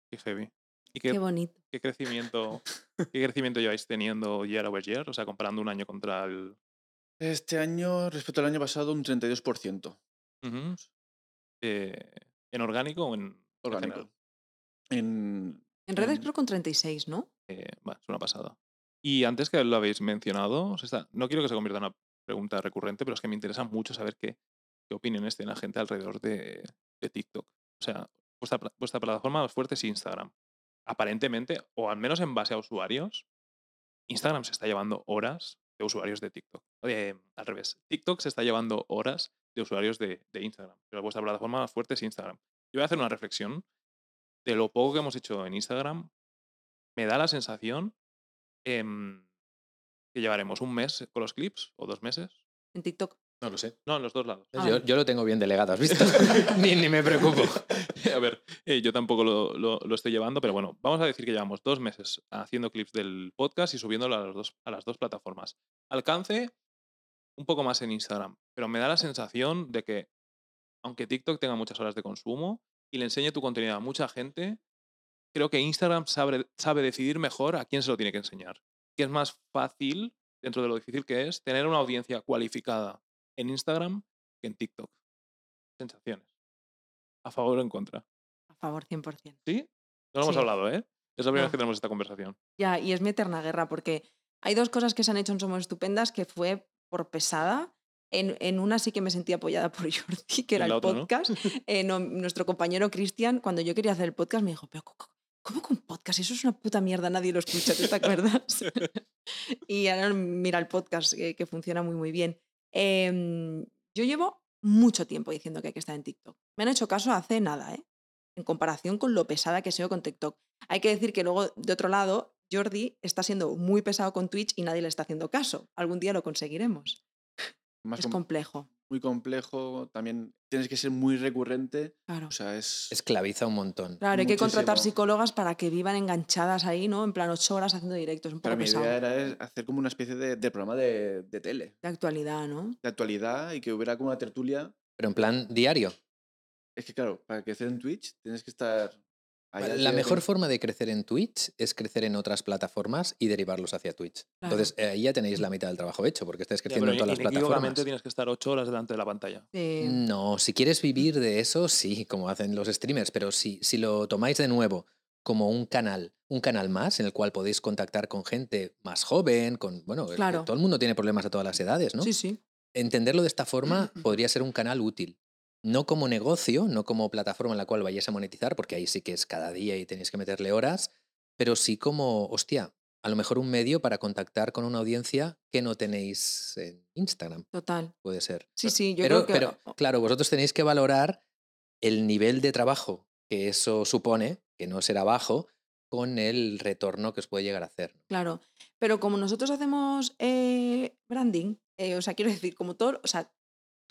Qué heavy. ¿Y Qué qué, bonito. qué crecimiento, qué crecimiento lleváis teniendo year over year? O sea, comparando un año contra el... Este año, respecto al año pasado, un 32%. Ujú. Eh, ¿En orgánico o en Orgánico. En, En redes en- creo con 36, ¿no? Eh, va, es una pasada. Y antes que lo habéis mencionado, está- no quiero que se convierta en una pregunta recurrente, pero es que me interesa mucho saber qué, qué opiniones tiene la gente alrededor de, de TikTok. O sea, vuestra plataforma más fuerte es Instagram. Aparentemente, o al menos en base a usuarios, Instagram se está llevando horas de usuarios de TikTok. Al revés, TikTok se está llevando horas de usuarios de, de Instagram. Pero vuestra plataforma más fuerte es Instagram. Yo voy a hacer una reflexión de lo poco que hemos hecho en Instagram. Me da la sensación em, que llevaremos un mes con los clips o dos meses. En TikTok. No lo sé. No, en los dos lados. Yo, yo lo tengo bien delegado, ¿has visto? ni, ni me preocupo. A ver, eh, yo tampoco lo, lo- lo estoy llevando, pero bueno, vamos a decir que llevamos dos meses haciendo clips del podcast y subiéndolo a las dos, a las dos plataformas. Alcance un poco más en Instagram, pero me da la sensación de que, aunque TikTok tenga muchas horas de consumo y le enseñe tu contenido a mucha gente, creo que Instagram sabe, sabe decidir mejor a quién se lo tiene que enseñar. Que es más fácil, dentro de lo difícil que es, tener una audiencia cualificada en Instagram que en TikTok. Sensaciones. ¿A favor o en contra? A favor, 100%. ¿Sí? No lo hemos Sí. hablado, ¿eh? Es la primera No. vez que tenemos esta conversación. Ya, y es mi eterna guerra, porque hay dos cosas que se han hecho en Somos Estupendas que fue por pesada. En, en una sí que me sentí apoyada por Jordi, que era el otra, ¿no? podcast. Eh, no, nuestro compañero Cristian, cuando yo quería hacer el podcast, me dijo, pero ¿cómo un podcast? Eso es una puta mierda, nadie lo escucha, ¿tú te acuerdas? y ahora mira el podcast, que, que funciona muy, muy bien. Em, yo llevo mucho tiempo diciendo que hay que estar en TikTok. Me han hecho caso hace nada, ¿eh? En comparación con lo pesada que soy con TikTok. Hay que decir que luego, de otro lado, Jordi está siendo muy pesado con Twitch y nadie le está haciendo caso. Algún día lo conseguiremos. Más es com- complejo. Muy complejo. También tienes que ser muy recurrente. Claro. O sea, es. Esclaviza un montón. Claro, hay que contratar psicólogas para que vivan enganchadas ahí, ¿no? En plan, ocho horas haciendo directos. Un poco Para mi pesado. idea era hacer como una especie de, de programa de, de tele, De actualidad, ¿no? de actualidad y que hubiera como una tertulia. Pero en plan diario. Es que, claro, para crecer en Twitch tienes que estar. La mejor forma de crecer en Twitch es crecer en otras plataformas y derivarlos hacia Twitch. Entonces, ahí ya tenéis la mitad del trabajo hecho, porque estáis creciendo en todas las plataformas. tienes que estar ocho horas delante de la pantalla. Eh, No, si quieres vivir de eso, sí, como hacen los streamers, pero si, si lo tomáis de nuevo como un canal, un canal más en el cual podéis contactar con gente más joven, con, bueno, Claro. todo el mundo tiene problemas a todas las edades, ¿no? Sí, sí. Entenderlo de esta forma podría ser un canal útil. No como negocio, no como plataforma en la cual vayáis a monetizar, porque ahí sí que es cada día y tenéis que meterle horas, pero sí como, hostia, a lo mejor un medio para contactar con una audiencia que no tenéis en Instagram, Total. puede ser. Sí, sí, yo Pero, creo que. pero, claro, vosotros tenéis que valorar el nivel de trabajo que eso supone, que no será bajo, con el retorno que os puede llegar a hacer. Claro, pero como nosotros hacemos eh, branding, eh, o sea, quiero decir, como todo, o sea,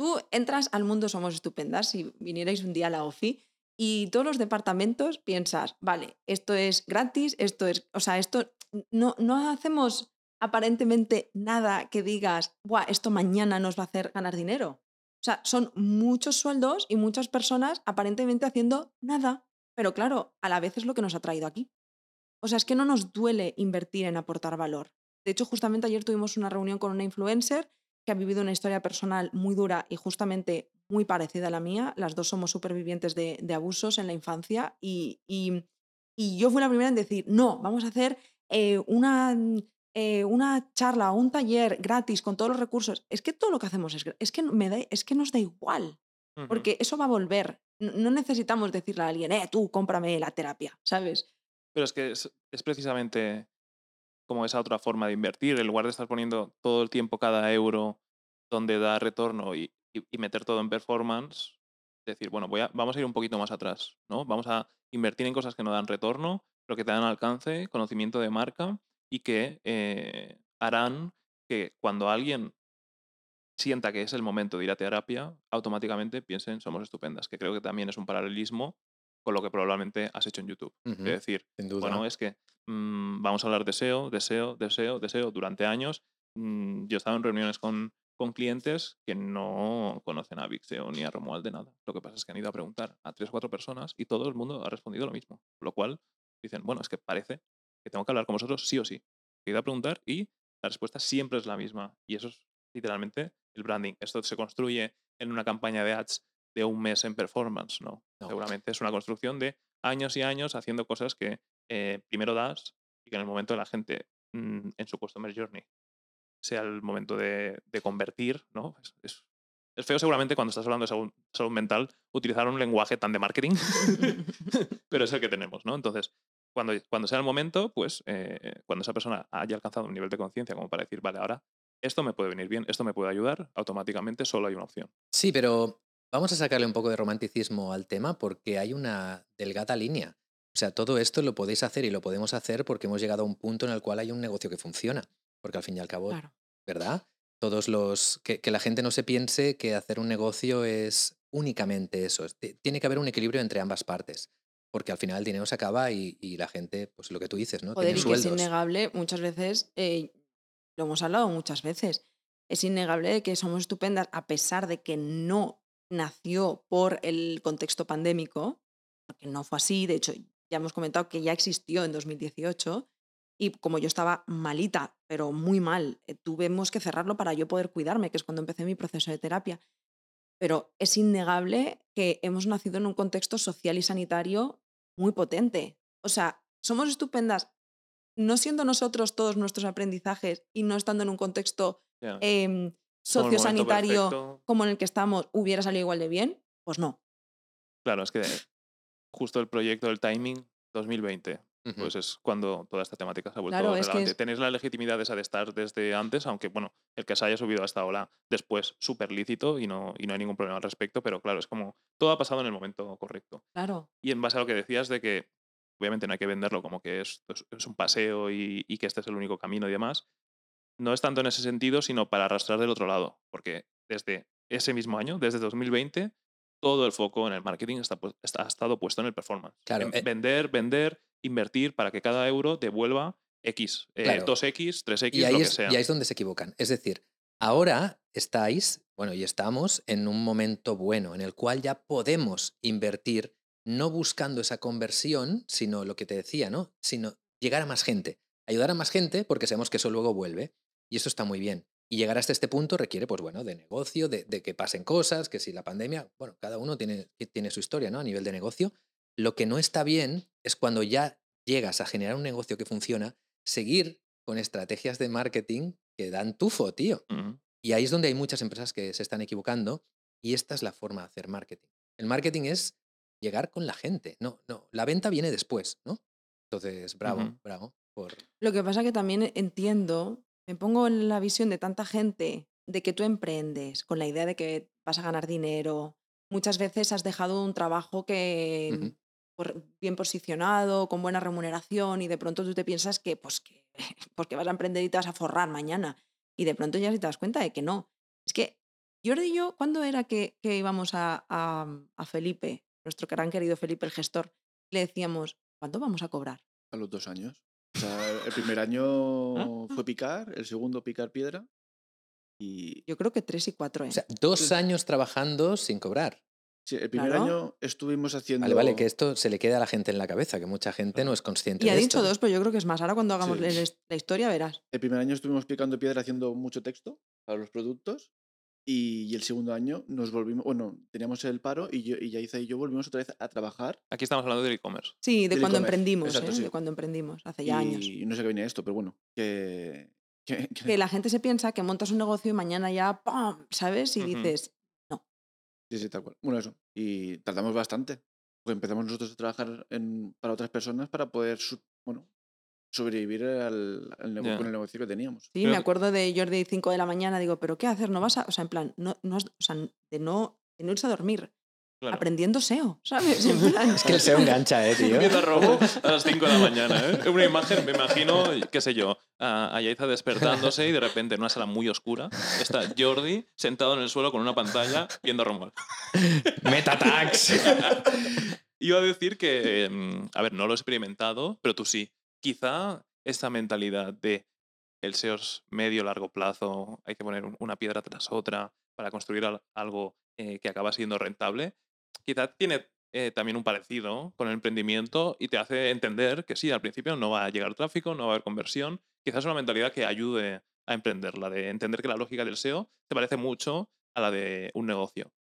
tú entras al mundo Somos Estupendas si vinierais un día a la OFI y todos los departamentos piensas, vale, esto es gratis, esto es, o sea, esto no, no hacemos aparentemente nada que digas, Buah, esto mañana nos va a hacer ganar dinero. O sea, son muchos sueldos y muchas personas aparentemente haciendo nada, pero claro, a la vez es lo que nos ha traído aquí. O sea, es que no nos duele invertir en aportar valor. De hecho, justamente ayer tuvimos una reunión con una influencer que ha vivido una historia personal muy dura y justamente muy parecida a la mía. Las dos somos supervivientes de, de abusos en la infancia y, y- y yo fui la primera en decir, no, vamos a hacer eh, una, eh, una charla o un taller gratis con todos los recursos. Es que todo lo que hacemos es, es, que, me da, es que nos da igual, porque eso va a volver. No no necesitamos decirle a alguien, eh, tú cómprame la terapia, ¿sabes? Pero es que es, es precisamente como esa otra forma de invertir, en lugar de estar poniendo todo el tiempo cada euro donde da retorno y, meter todo en performance, decir, bueno, voy a, vamos a ir un poquito más atrás, ¿no? Vamos a invertir en cosas que no dan retorno, pero que te dan alcance, conocimiento de marca y que eh, harán que cuando alguien sienta que es el momento de ir a terapia, automáticamente piensen somos estupendas, que creo que también es un paralelismo con lo que probablemente has hecho en YouTube. Ujú, Es decir, bueno, es que mm, vamos a hablar de SEO, de SEO, de SEO, de SEO durante años. Mm, yo he estado en reuniones con, con clientes que no conocen a Big SEO ni a Romuald de nada. Lo que pasa es que han ido a preguntar a tres o cuatro personas y todo el mundo ha respondido lo mismo. Lo cual dicen, bueno, es que parece que tengo que hablar con vosotros sí o sí. He ido a preguntar y la respuesta siempre es la misma. Y eso es literalmente el branding. Esto se construye en una campaña de ads de un mes en performance, ¿no? No. Seguramente es una construcción de años y años haciendo cosas que eh, primero das y que en el momento de la gente mm, en su customer journey sea el momento de, de convertir, ¿no? Es, es- es feo seguramente cuando estás hablando de salud, salud mental utilizar un lenguaje tan de marketing, pero es el que tenemos, ¿no? Entonces, cuando, cuando sea el momento, pues eh, cuando esa persona haya alcanzado un nivel de conciencia como para decir, vale, ahora esto me puede venir bien, esto me puede ayudar, automáticamente solo hay una opción. Sí, pero vamos a sacarle un poco de romanticismo al tema porque hay una delgada línea. O sea, todo esto lo podéis hacer y lo podemos hacer porque hemos llegado a un punto en el cual hay un negocio que funciona. Porque al fin y al cabo, Claro. ¿verdad? Todos los. Que, que la gente no se piense que hacer un negocio es únicamente eso. Es- ti- Tiene que haber un equilibrio entre ambas partes. Porque al final el dinero se acaba y, y la gente, pues lo que tú dices, ¿no? Joder, Tiene que es innegable, muchas veces, eh, lo hemos hablado muchas veces, es innegable que somos estupendas a pesar de que no nació por el contexto pandémico, porque no fue así, de hecho ya hemos comentado que ya existió en 2018 y como yo estaba malita, pero muy mal, eh, tuvimos que cerrarlo para yo poder cuidarme, que es cuando empecé mi proceso de terapia. Pero es innegable que hemos nacido en un contexto social y sanitario muy potente. O sea, somos estupendas no siendo nosotros todos nuestros aprendizajes y no estando en un contexto sociosanitario perfecto. como en el que estamos, hubiera salido igual de bien, pues no. Claro, es que justo el proyecto del timing 2020, Ujú. pues es cuando toda esta temática se ha vuelto Claro, relevante. es- Tenéis la legitimidad esa de estar desde antes, aunque bueno, el que se haya subido a esta ola después súper lícito y no, y no hay ningún problema al respecto, pero claro, es como todo ha pasado en el momento correcto. Claro. Y en base a lo que decías de que obviamente no hay que venderlo como que es, es- es un paseo y, y que este es el único camino y demás, no es tanto en ese sentido, sino para arrastrar del otro lado, porque desde ese mismo año, desde 2020, todo el foco en el marketing está, ha estado puesto en el performance. Claro, En eh. vender, vender, invertir para que cada euro devuelva X, eh, Claro. 2X, 3X, Y ahí, lo que es, sea. y ahí es donde se equivocan. Es decir, ahora estáis, bueno, y estamos en un momento bueno en el cual ya podemos invertir no buscando esa conversión, sino lo que te decía, ¿no? Sino llegar a más gente. Ayudar a más gente porque sabemos que eso luego vuelve. Y eso está muy bien. Y llegar hasta este punto requiere, pues bueno, de negocio, de, de que pasen cosas, que si la pandemia, bueno, cada uno tiene, tiene su historia, ¿no? A nivel de negocio. Lo que no está bien es cuando ya llegas a generar un negocio que funciona, seguir con estrategias de marketing que dan tufo, tío. Ujú. Y ahí es donde hay muchas empresas que se están equivocando y esta es la forma de hacer marketing. El marketing es llegar con la gente. No, no, la venta viene después, ¿no? Entonces, bravo, bravo. por... Lo que pasa que también entiendo, me pongo en la visión de tanta gente de que tú emprendes con la idea de que vas a ganar dinero. Muchas veces has dejado un trabajo que por- bien posicionado, con buena remuneración, y de pronto tú te piensas que pues, que, vas a emprender y te vas a forrar mañana. Y de pronto ya si te das cuenta de que no. Es que Jordi y yo, ¿cuándo era que, que íbamos a, a- a Felipe, nuestro gran querido Felipe, el gestor, le decíamos, ¿cuándo vamos a cobrar? A los dos años. El primer año fue picar, el segundo picar piedra. Y Yo creo que tres y cuatro, ¿eh? O sea, dos años trabajando sin cobrar. sí, el primer Claro. año estuvimos haciendo. Vale, vale, que esto se le queda a la gente en la cabeza, que mucha gente no es consciente y ha de dicho esto. dos, pero yo creo que es más. Ahora cuando hagamos Sí. la historia verás. El primer año estuvimos picando piedra haciendo mucho texto para los productos. Y, y el segundo año nos volvimos. Bueno, teníamos el paro y, yo, y Yaiza y yo volvimos otra vez a trabajar. Aquí estamos hablando del e-commerce. Sí, de Del cuando emprendimos, exacto, ¿eh? sí. De cuando emprendimos, hace ya años. Y no sé qué venía esto, pero bueno, que. que- que- Que la gente se piensa que montas un negocio y mañana ya, ¡pam! ¿Sabes? Y Ujú. dices, Sí, sí, tal cual. Bueno, eso. Y tardamos bastante. Porque empezamos nosotros a trabajar en- para otras personas para poder, bueno, sobrevivir al, al con el negocio que teníamos. sí, me acuerdo de Jordi 5 de la mañana, digo, ¿pero qué hacer? No vas a, o sea, en plan, no, no has- o sea, de no, de no irse a dormir, Claro. aprendiendo SEO, ¿sabes? En plan, Es que el SEO engancha, eh, tío. Viendo a Robo a las 5 de la mañana, ¿eh? Una imagen, me imagino, qué sé yo, a, Yaiza despertándose y de repente en una sala muy oscura está Jordi sentado en el suelo con una pantalla viendo a Romuald. Metatax. Iba a decir que, mm, a ver, no lo he experimentado, pero tú sí. Quizá esta mentalidad de el SEO es medio largo plazo, hay que poner un- una piedra tras otra para construir al- algo eh, que acaba siendo rentable, quizá tiene eh, también un parecido con el emprendimiento y te hace entender que sí, al principio no va a llegar tráfico, no va a haber conversión. Quizás es una mentalidad que ayude a emprenderla, de entender que la lógica del SEO se parece mucho a la de un negocio.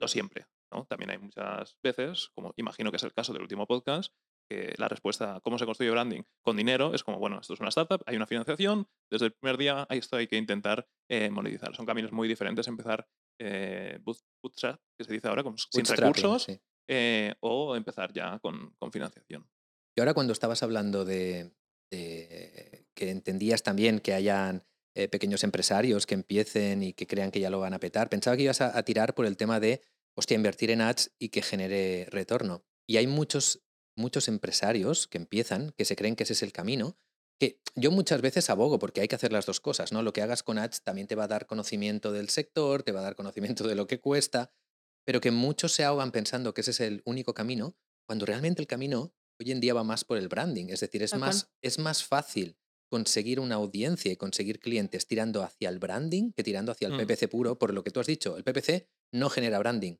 No siempre, ¿no? También hay muchas veces, como imagino que es el caso del último podcast, que la respuesta a cómo se construye branding con dinero es como, bueno, esto es una startup, hay una financiación, desde el primer día esto hay que intentar eh, monetizar. Son caminos muy diferentes, empezar eh, boot- bootstrap, que se dice ahora, con, sin recursos, sí. eh, o empezar ya con, con financiación. Y ahora cuando estabas hablando de, de que entendías también que hayan eh, pequeños empresarios que empiecen y que crean que ya lo van a petar, pensaba que ibas a, a tirar por el tema de, hostia, invertir en ads y que genere retorno. Y hay muchos, muchos empresarios que empiezan, que se creen que ese es el camino, que yo muchas veces abogo porque hay que hacer las dos cosas, ¿no? Lo que hagas con ads también te va a dar conocimiento del sector, te va a dar conocimiento de lo que cuesta, pero que muchos se ahogan pensando que ese es el único camino, cuando realmente el camino hoy en día va más por el branding. Es decir, es más, es más fácil conseguir una audiencia y conseguir clientes tirando hacia el branding que tirando hacia el Mm. PPC puro, por lo que tú has dicho. El PPC no genera branding.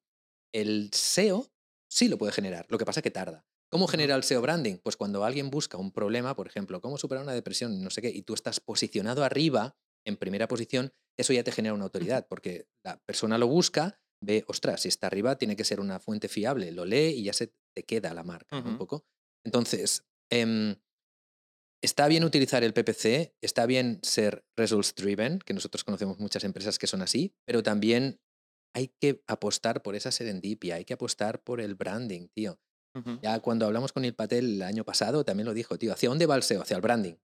El SEO sí lo puede generar, lo que pasa que tarda. ¿Cómo genera el SEO branding? Pues cuando alguien busca un problema, por ejemplo, cómo superar una depresión, no sé qué, y tú estás posicionado arriba, en primera posición, eso ya te genera una autoridad, porque la persona lo busca, ve, ostras, si está arriba tiene que ser una fuente fiable, lo lee y ya se te queda la marca un poco. Entonces, em, está bien utilizar el PPC, está bien ser results driven, que nosotros conocemos muchas empresas que son así, pero también hay que apostar por esa serendipia, hay que apostar por el branding, tío. Ya cuando hablamos con Il Patel el año pasado también lo dijo, tío, ¿hacia dónde va el SEO? Hacia el branding.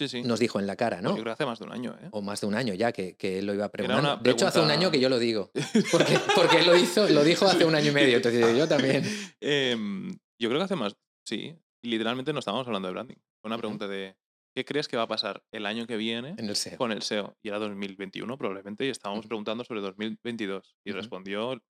Sí, sí. Nos dijo en la cara, Pues ¿no? Yo creo que hace más de un año, ¿eh? O más de un año ya que, que él lo iba preguntando. una De hecho, hace un pregunta- año que yo lo digo. Porque, porque él lo hizo, lo dijo hace un año y medio. Entonces yo también. Em, yo creo que hace más. Sí, literalmente no estábamos hablando de branding. Fue una pregunta de ¿qué crees que va a pasar el año que viene En el SEO. con el SEO? Y era 2021 probablemente, y estábamos preguntando sobre 2022. Y Ujú. respondió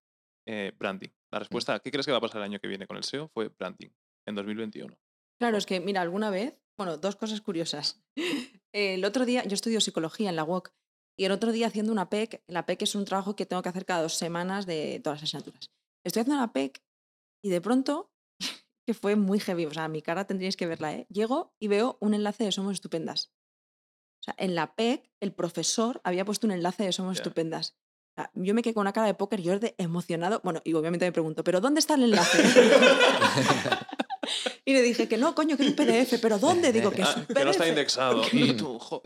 eh, branding. La respuesta, ¿qué crees que va a pasar el año que viene con el SEO? Fue branding en 2021. Claro, es que, mira, alguna vez, bueno, dos cosas curiosas. El otro día, yo estudio psicología en la UOC, y el otro día haciendo una PEC, la PEC es un trabajo que tengo que hacer cada dos semanas de todas las asignaturas. Estoy haciendo la PEC y de pronto, que fue muy heavy, o sea, mi cara tendríais que verla, ¿eh? Llego y veo un enlace de Somos Estupendas. O sea, en la PEC, el profesor había puesto un enlace de Somos. Estupendas. Sea, yo me quedé con una cara de póker, yo de emocionado. Bueno, y obviamente me pregunto, ¿pero dónde está el enlace? y le dije que no, coño, que es un PDF, ¿pero dónde? Digo que es Ah, que no está indexado. Y tú, jo,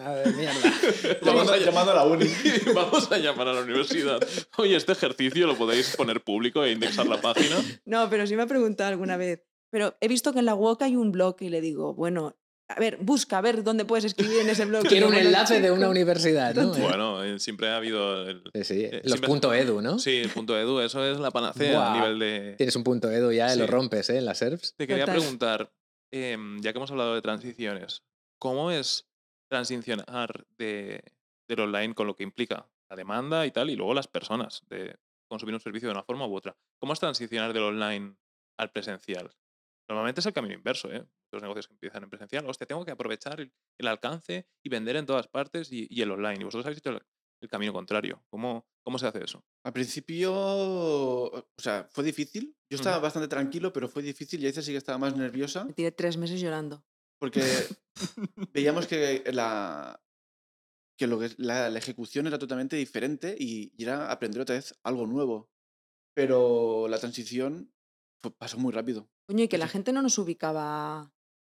Llamando, a- llamando a la uni. Vamos a llamar a la universidad. Oye, este ejercicio lo podéis poner público e indexar la página. No, pero sí me ha preguntado alguna vez. Pero he visto que en la UOC hay un blog y le digo, bueno, A ver, busca a ver dónde puedes escribir en ese blog. Quiero un enlace de una universidad, ¿no? Bueno, eh, siempre ha habido el, Sí, sí, eh, los siempre- punto edu, ¿no? Sí, el punto edu, eso es la panacea a nivel de... Tienes un punto edu ya, Sí. lo rompes, ¿eh? En las SERPs. Te quería Total. preguntar, em, ya que hemos hablado de transiciones, ¿cómo es transicionar de, del online con lo que implica la demanda y tal, y luego las personas de consumir un servicio de una forma u otra? ¿Cómo es transicionar del online al presencial? Normalmente es el camino inverso, ¿eh? Los negocios que empiezan en presencial, hostia, tengo que aprovechar el, el alcance y vender en todas partes y, y el online. Y vosotros habéis hecho el, el camino contrario. ¿Cómo, ¿Cómo se hace eso? Al principio, o sea, fue difícil. Yo estaba bastante tranquilo, pero fue difícil. Y ella sí que estaba más nerviosa Me tiré tres meses llorando. porque veíamos que la, que lo que la, la ejecución era totalmente diferente y, y era aprender otra vez algo nuevo. Pero la transición fue- pasó muy rápido. Coño, y que la gente no nos ubicaba.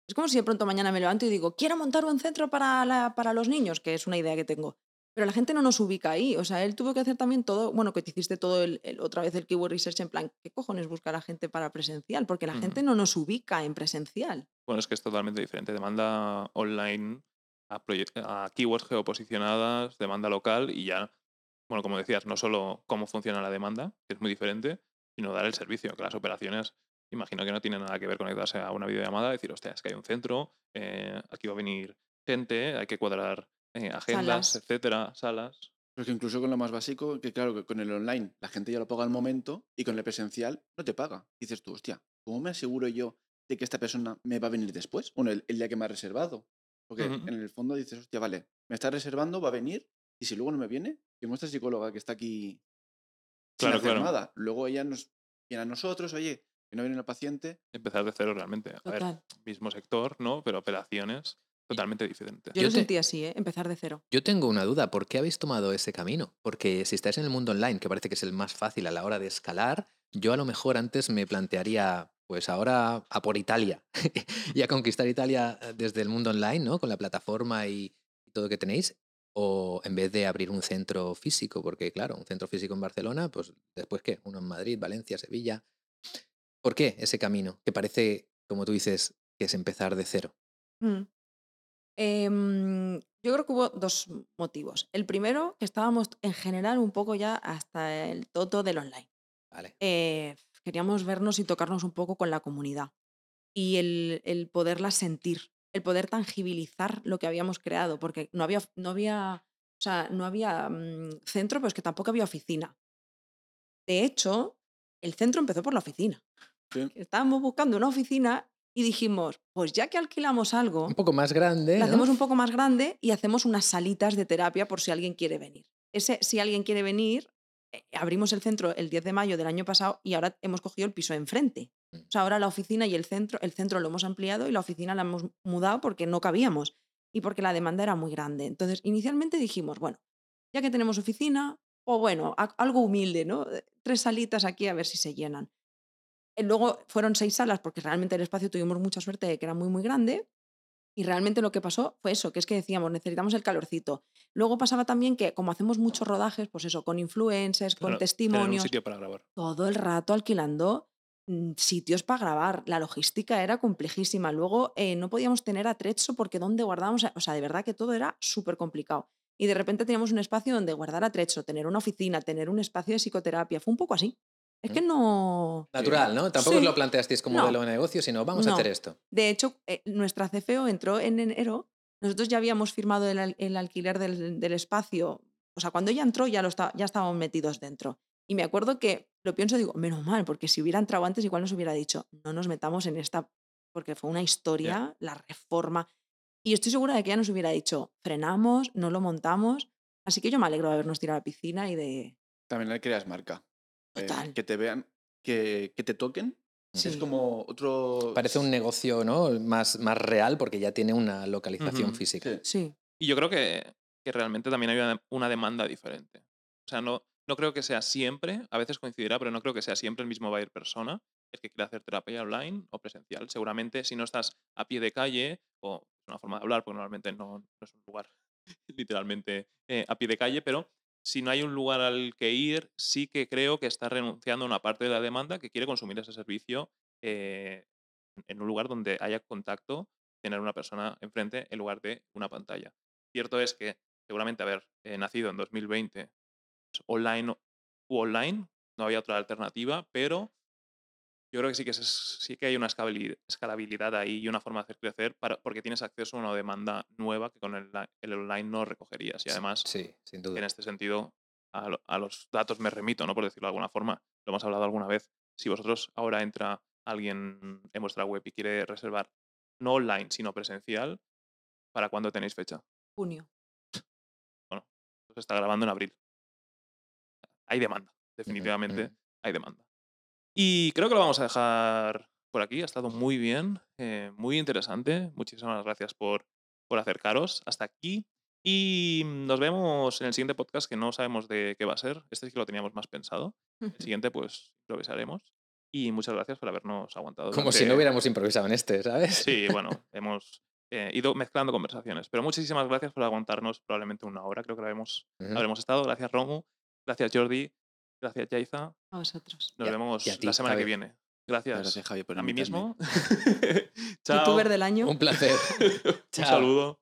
Es como si de pronto mañana me levanto y digo, quiero montar un centro para, la- para los niños, que es una idea que tengo. Pero la gente no nos ubica ahí. O sea, él tuvo que hacer también todo, bueno, que te hiciste todo el, el- otra vez el keyword research en plan, ¿qué cojones buscar a gente para presencial? Porque la gente no nos ubica en presencial. Bueno, es que es totalmente diferente. Demanda online a, a keywords geoposicionadas, demanda local y ya, bueno, como decías, no solo cómo funciona la demanda, que es muy diferente, sino dar el servicio, que las operaciones, imagino que no tienen nada que ver conectarse a una videollamada, decir, hostia, es que hay un centro, eh, aquí va a venir gente, hay que cuadrar eh, agendas, Salas. etcétera, salas. Porque incluso con lo más básico, que claro, que con el online la gente ya lo paga al momento y con el presencial no te paga. Dices tú, hostia, ¿cómo me aseguro yo de que esta persona me va a venir después? Bueno, el, el día que me ha reservado. Porque en el fondo dices, hostia, vale, me está reservando, va a venir y si luego no me viene, que nuestra psicóloga que está aquí sin Claro, hacer claro. nada. Luego ella nos viene a nosotros, oye, que no viene el paciente. Empezar de cero realmente. A ver, mismo sector, ¿no? Pero operaciones totalmente diferentes. Yo, lo te- sentí así, ¿eh? empezar de cero. Yo tengo una duda, ¿por qué habéis tomado ese camino? Porque si estáis en el mundo online, que parece que es el más fácil a la hora de escalar, yo a lo mejor antes me plantearía, pues ahora a por Italia y a conquistar Italia eh, desde el mundo online, ¿no? Con la plataforma y, y todo que tenéis, o en vez de abrir un centro físico, porque claro, un centro físico en Barcelona, pues después qué, uno en Madrid, Valencia, Sevilla. ¿Por qué ese camino? Que parece, como tú dices, que es empezar de cero. Mm. Em, yo creo que hubo dos motivos. El primero, que estábamos en general un poco ya hasta el toto del online. Vale. Eh, queríamos vernos y tocarnos un poco con la comunidad y el, el poderla sentir, el poder tangibilizar lo que habíamos creado, porque no había, no había, o sea, no había mm, centro, pero es que tampoco había oficina. De hecho, el centro empezó por la oficina. Sí. Estábamos buscando una oficina y dijimos, pues ya que alquilamos algo, Un poco más grande. la ¿no? hacemos un poco más grande y hacemos unas salitas de terapia por si alguien quiere venir. Ese, si alguien quiere venir, eh, abrimos el centro el 10 de mayo del año pasado y ahora hemos cogido el piso de enfrente. Mm. O sea, ahora la oficina y el centro, el centro lo hemos ampliado y la oficina la hemos mudado porque no cabíamos y porque la demanda era muy grande. Entonces, inicialmente dijimos, bueno, ya que tenemos oficina, o bueno, algo humilde, ¿no? Eh, Tres salitas aquí a ver si se llenan. Eh, Luego fueron seis salas porque realmente el espacio tuvimos mucha suerte de que era muy, muy grande. Y realmente lo que pasó fue eso, que es que decíamos, necesitamos el calorcito. Luego pasaba también que, como hacemos muchos rodajes, pues eso, con influencers, con tener un testimonios, sitio para grabar. todo el rato alquilando mm, sitios para grabar. La logística era complejísima. Luego eh, no podíamos tener atrecho porque dónde guardábamos, o sea, de verdad que todo era súper complicado. Y de repente teníamos un espacio donde guardar atrecho, tener una oficina, tener un espacio de psicoterapia. Fue un poco así. Es que no... Natural, ¿no? Tampoco os Sí. lo planteasteis como No. modelo de negocio, sino vamos a hacer esto. De hecho, eh, nuestra CFO entró en enero. Nosotros ya habíamos firmado el, al- el alquiler del, del espacio. O sea, cuando ella entró ya, lo está- ya estábamos metidos dentro. Y me acuerdo que lo pienso digo, menos mal, porque si hubiera entrado antes, igual nos hubiera dicho, no nos metamos en esta, porque fue una historia, la reforma. Y estoy segura de que ella nos hubiera dicho, frenamos, no lo montamos. Así que yo me alegro de habernos tirado a la piscina y de. También le creas marca. Eh, que te vean, que, que te toquen. Es Sí. como otro... Parece un negocio ¿no? más, más real porque ya tiene una localización Ujú, física. Sí. Sí. Y yo creo que, que realmente también hay una, una demanda diferente. O sea, no, no creo que sea siempre, a veces coincidirá, pero no creo que sea siempre el mismo buyer persona el que quiere hacer terapia online o presencial. Seguramente si no estás a pie de calle, o es una forma de hablar, porque normalmente no, no es un lugar literalmente eh, a pie de calle, pero si no hay un lugar al que ir, sí que creo que está renunciando a una parte de la demanda que quiere consumir ese servicio eh, en un lugar donde haya contacto tener una persona enfrente en lugar de una pantalla. Cierto es que seguramente haber nacido en 2020 pues, online u online, no había otra alternativa, pero yo creo que sí que, sí que hay una escalabilidad ahí y una forma de hacer crecer para, porque tienes acceso a una demanda nueva que con el, el online no recogerías. Y además, sí, sin duda. en este sentido, a, a, los datos me remito, ¿no? por decirlo de alguna forma. Lo hemos hablado alguna vez. Si vosotros ahora entra alguien en vuestra web y quiere reservar no online, sino presencial, ¿para cuándo tenéis fecha? Junio. Bueno, se está grabando en abril. Hay demanda, definitivamente hay demanda. Y creo que lo vamos a dejar por aquí. Ha estado muy bien, eh, muy interesante. Muchísimas gracias por, por acercaros hasta aquí. Y nos vemos en el siguiente podcast que no sabemos de qué va a ser. Este sí que lo teníamos más pensado. El siguiente, pues, improvisaremos. Y muchas gracias por habernos aguantado. Como si no hubiéramos improvisado en este, ¿sabes? Sí, bueno, hemos eh, ido mezclando conversaciones. Pero muchísimas gracias por aguantarnos probablemente una hora. Creo que lo habremos, habremos estado. Gracias, Romu. Gracias, Jordi. Gracias, Yaiza. A vosotros. Nos vemos la semana que viene. Gracias. Gracias, Javi, por A mí mismo. Chao. Youtuber del año. Un placer. Un saludo.